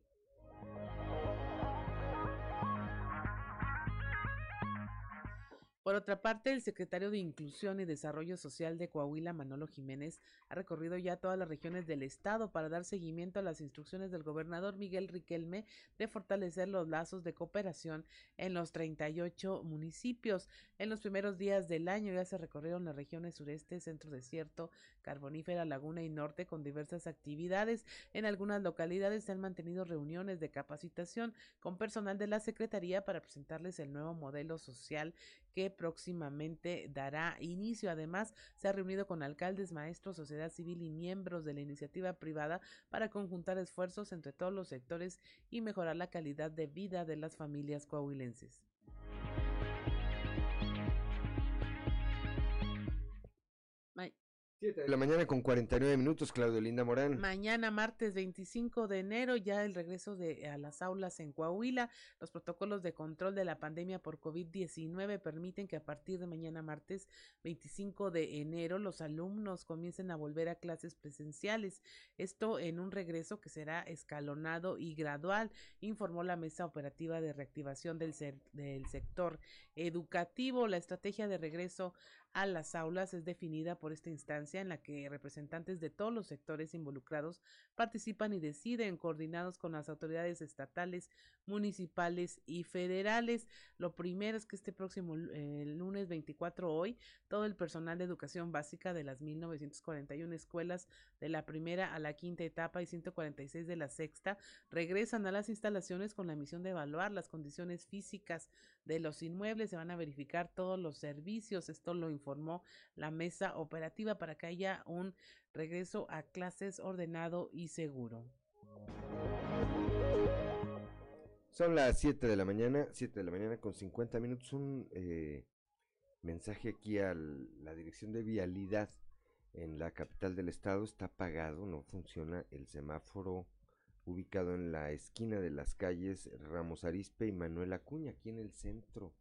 Por otra parte, el secretario de Inclusión y Desarrollo Social de Coahuila, Manolo Jiménez, ha recorrido ya todas las regiones del estado para dar seguimiento a las instrucciones del gobernador Miguel Riquelme de fortalecer los lazos de cooperación en los 38 municipios. En los primeros días del año ya se recorrieron las regiones sureste, centro desierto, carbonífera, laguna y norte con diversas actividades. En algunas localidades se han mantenido reuniones de capacitación con personal de la Secretaría para presentarles el nuevo modelo social que próximamente dará inicio. Además, se ha reunido con alcaldes, maestros, sociedad civil y miembros de la iniciativa privada para conjuntar esfuerzos entre todos los sectores y mejorar la calidad de vida de las familias coahuilenses. 7 de la mañana con 49 minutos, Claudio Linda Morán. Mañana, martes 25 de enero, ya el regreso de, a las aulas en Coahuila. Los protocolos de control de la pandemia por COVID-19 permiten que a partir de mañana, martes 25 de enero, los alumnos comiencen a volver a clases presenciales. Esto en un regreso que será escalonado y gradual, informó la Mesa Operativa de Reactivación del, del Sector Educativo. La estrategia de regreso a las aulas es definida por esta instancia en la que representantes de todos los sectores involucrados participan y deciden coordinados con las autoridades estatales, municipales y federales. Lo primero es que este próximo eh, lunes 24 hoy, todo el personal de educación básica de las 1941 escuelas de la primera a la quinta etapa y 146 de la sexta regresan a las instalaciones con la misión de evaluar las condiciones físicas de los inmuebles, se van a verificar todos los servicios, esto lo informó la mesa operativa para que haya un regreso a clases ordenado y seguro. Son las 7 de la mañana, 7 de la mañana con 50 minutos. Un eh, mensaje aquí a la dirección de vialidad en la capital del estado. Está apagado, no funciona el semáforo ubicado en la esquina de las calles Ramos Arispe y Manuel Acuña, aquí en el centro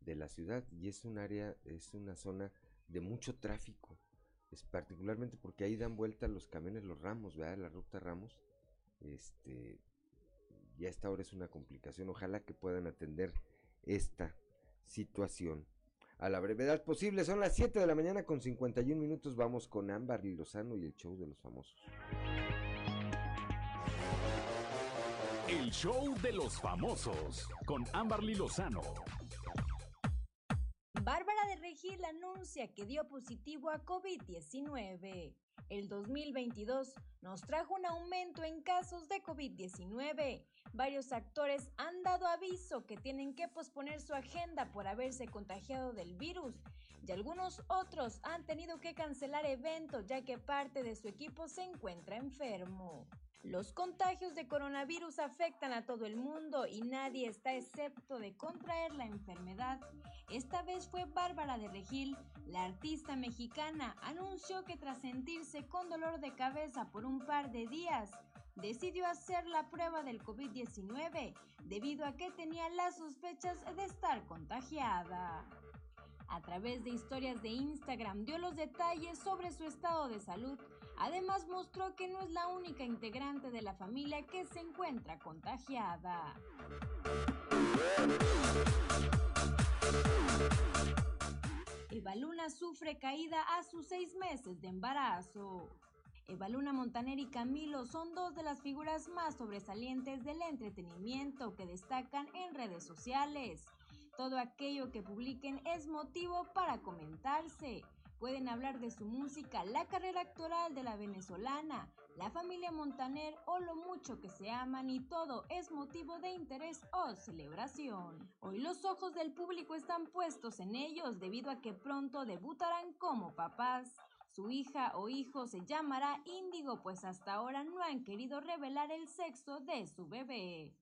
de la ciudad. Y es un área, es una zona de mucho tráfico. Es particularmente porque ahí dan vuelta los camiones, los ramos, ¿verdad? La ruta Ramos. Este, ya esta hora es una complicación. Ojalá que puedan atender esta situación a la brevedad posible. Son las 7 de la mañana con 51 minutos. Vamos con Ámbar Lozano y el show de los famosos. El show de los famosos con Amberly Lozano. Bárbara de Regil anuncia que dio positivo a COVID-19. El 2022 nos trajo un aumento en casos de COVID-19. Varios actores han dado aviso que tienen que posponer su agenda por haberse contagiado del virus y algunos otros han tenido que cancelar eventos ya que parte de su equipo se encuentra enfermo. Los contagios de coronavirus afectan a todo el mundo y nadie está excepto de contraer la enfermedad. Esta vez fue Bárbara de Regil, la artista mexicana, anunció que tras sentirse con dolor de cabeza por un par de días, decidió hacer la prueba del COVID-19 debido a que tenía las sospechas de estar contagiada. A través de historias de Instagram dio los detalles sobre su estado de salud. Además mostró que no es la única integrante de la familia que se encuentra contagiada. Eva Luna sufre caída a sus seis meses de embarazo. Eva Luna Montaner y Camilo son dos de las figuras más sobresalientes del entretenimiento que destacan en redes sociales. Todo aquello que publiquen es motivo para comentarse. Pueden hablar de su música, la carrera actoral de la venezolana, la familia Montaner o lo mucho que se aman y todo es motivo de interés o celebración. Hoy los ojos del público están puestos en ellos debido a que pronto debutarán como papás. Su hija o hijo se llamará Índigo, pues hasta ahora no han querido revelar el sexo de su bebé.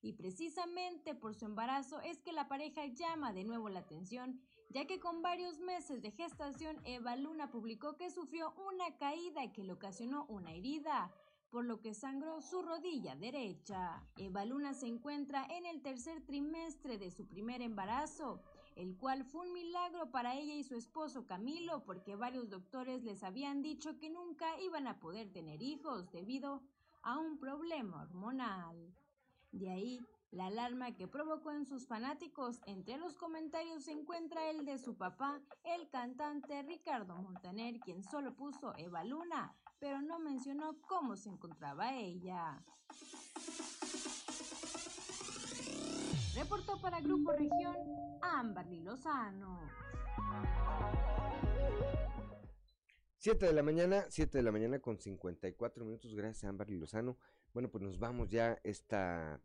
Y precisamente por su embarazo es que la pareja llama de nuevo la atención, ya que con varios meses de gestación Eva Luna publicó que sufrió una caída que le ocasionó una herida, por lo que sangró su rodilla derecha. Eva Luna se encuentra en el tercer trimestre de su primer embarazo el cual fue un milagro para ella y su esposo Camilo, porque varios doctores les habían dicho que nunca iban a poder tener hijos debido a un problema hormonal. De ahí la alarma que provocó en sus fanáticos. Entre los comentarios se encuentra el de su papá, el cantante Ricardo Montaner, quien solo puso Eva Luna, pero no mencionó cómo se encontraba ella. Reportó para Grupo Región Amberly Lozano. 7 de la mañana, 7 de la mañana con 54 minutos. Gracias a Amberly Lozano. Bueno, pues nos vamos ya esta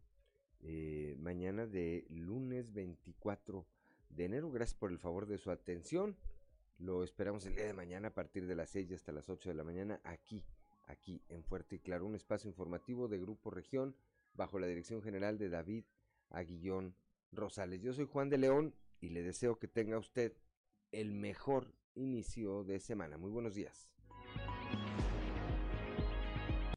eh, mañana de lunes 24 de enero. Gracias por el favor de su atención. Lo esperamos el día de mañana a partir de las 6 hasta las 8 de la mañana aquí, aquí en Fuerte y Claro, un espacio informativo de Grupo Región bajo la dirección general de David Aguillón Rosales. Yo soy Juan de León y le deseo que tenga usted el mejor inicio de semana. Muy buenos días.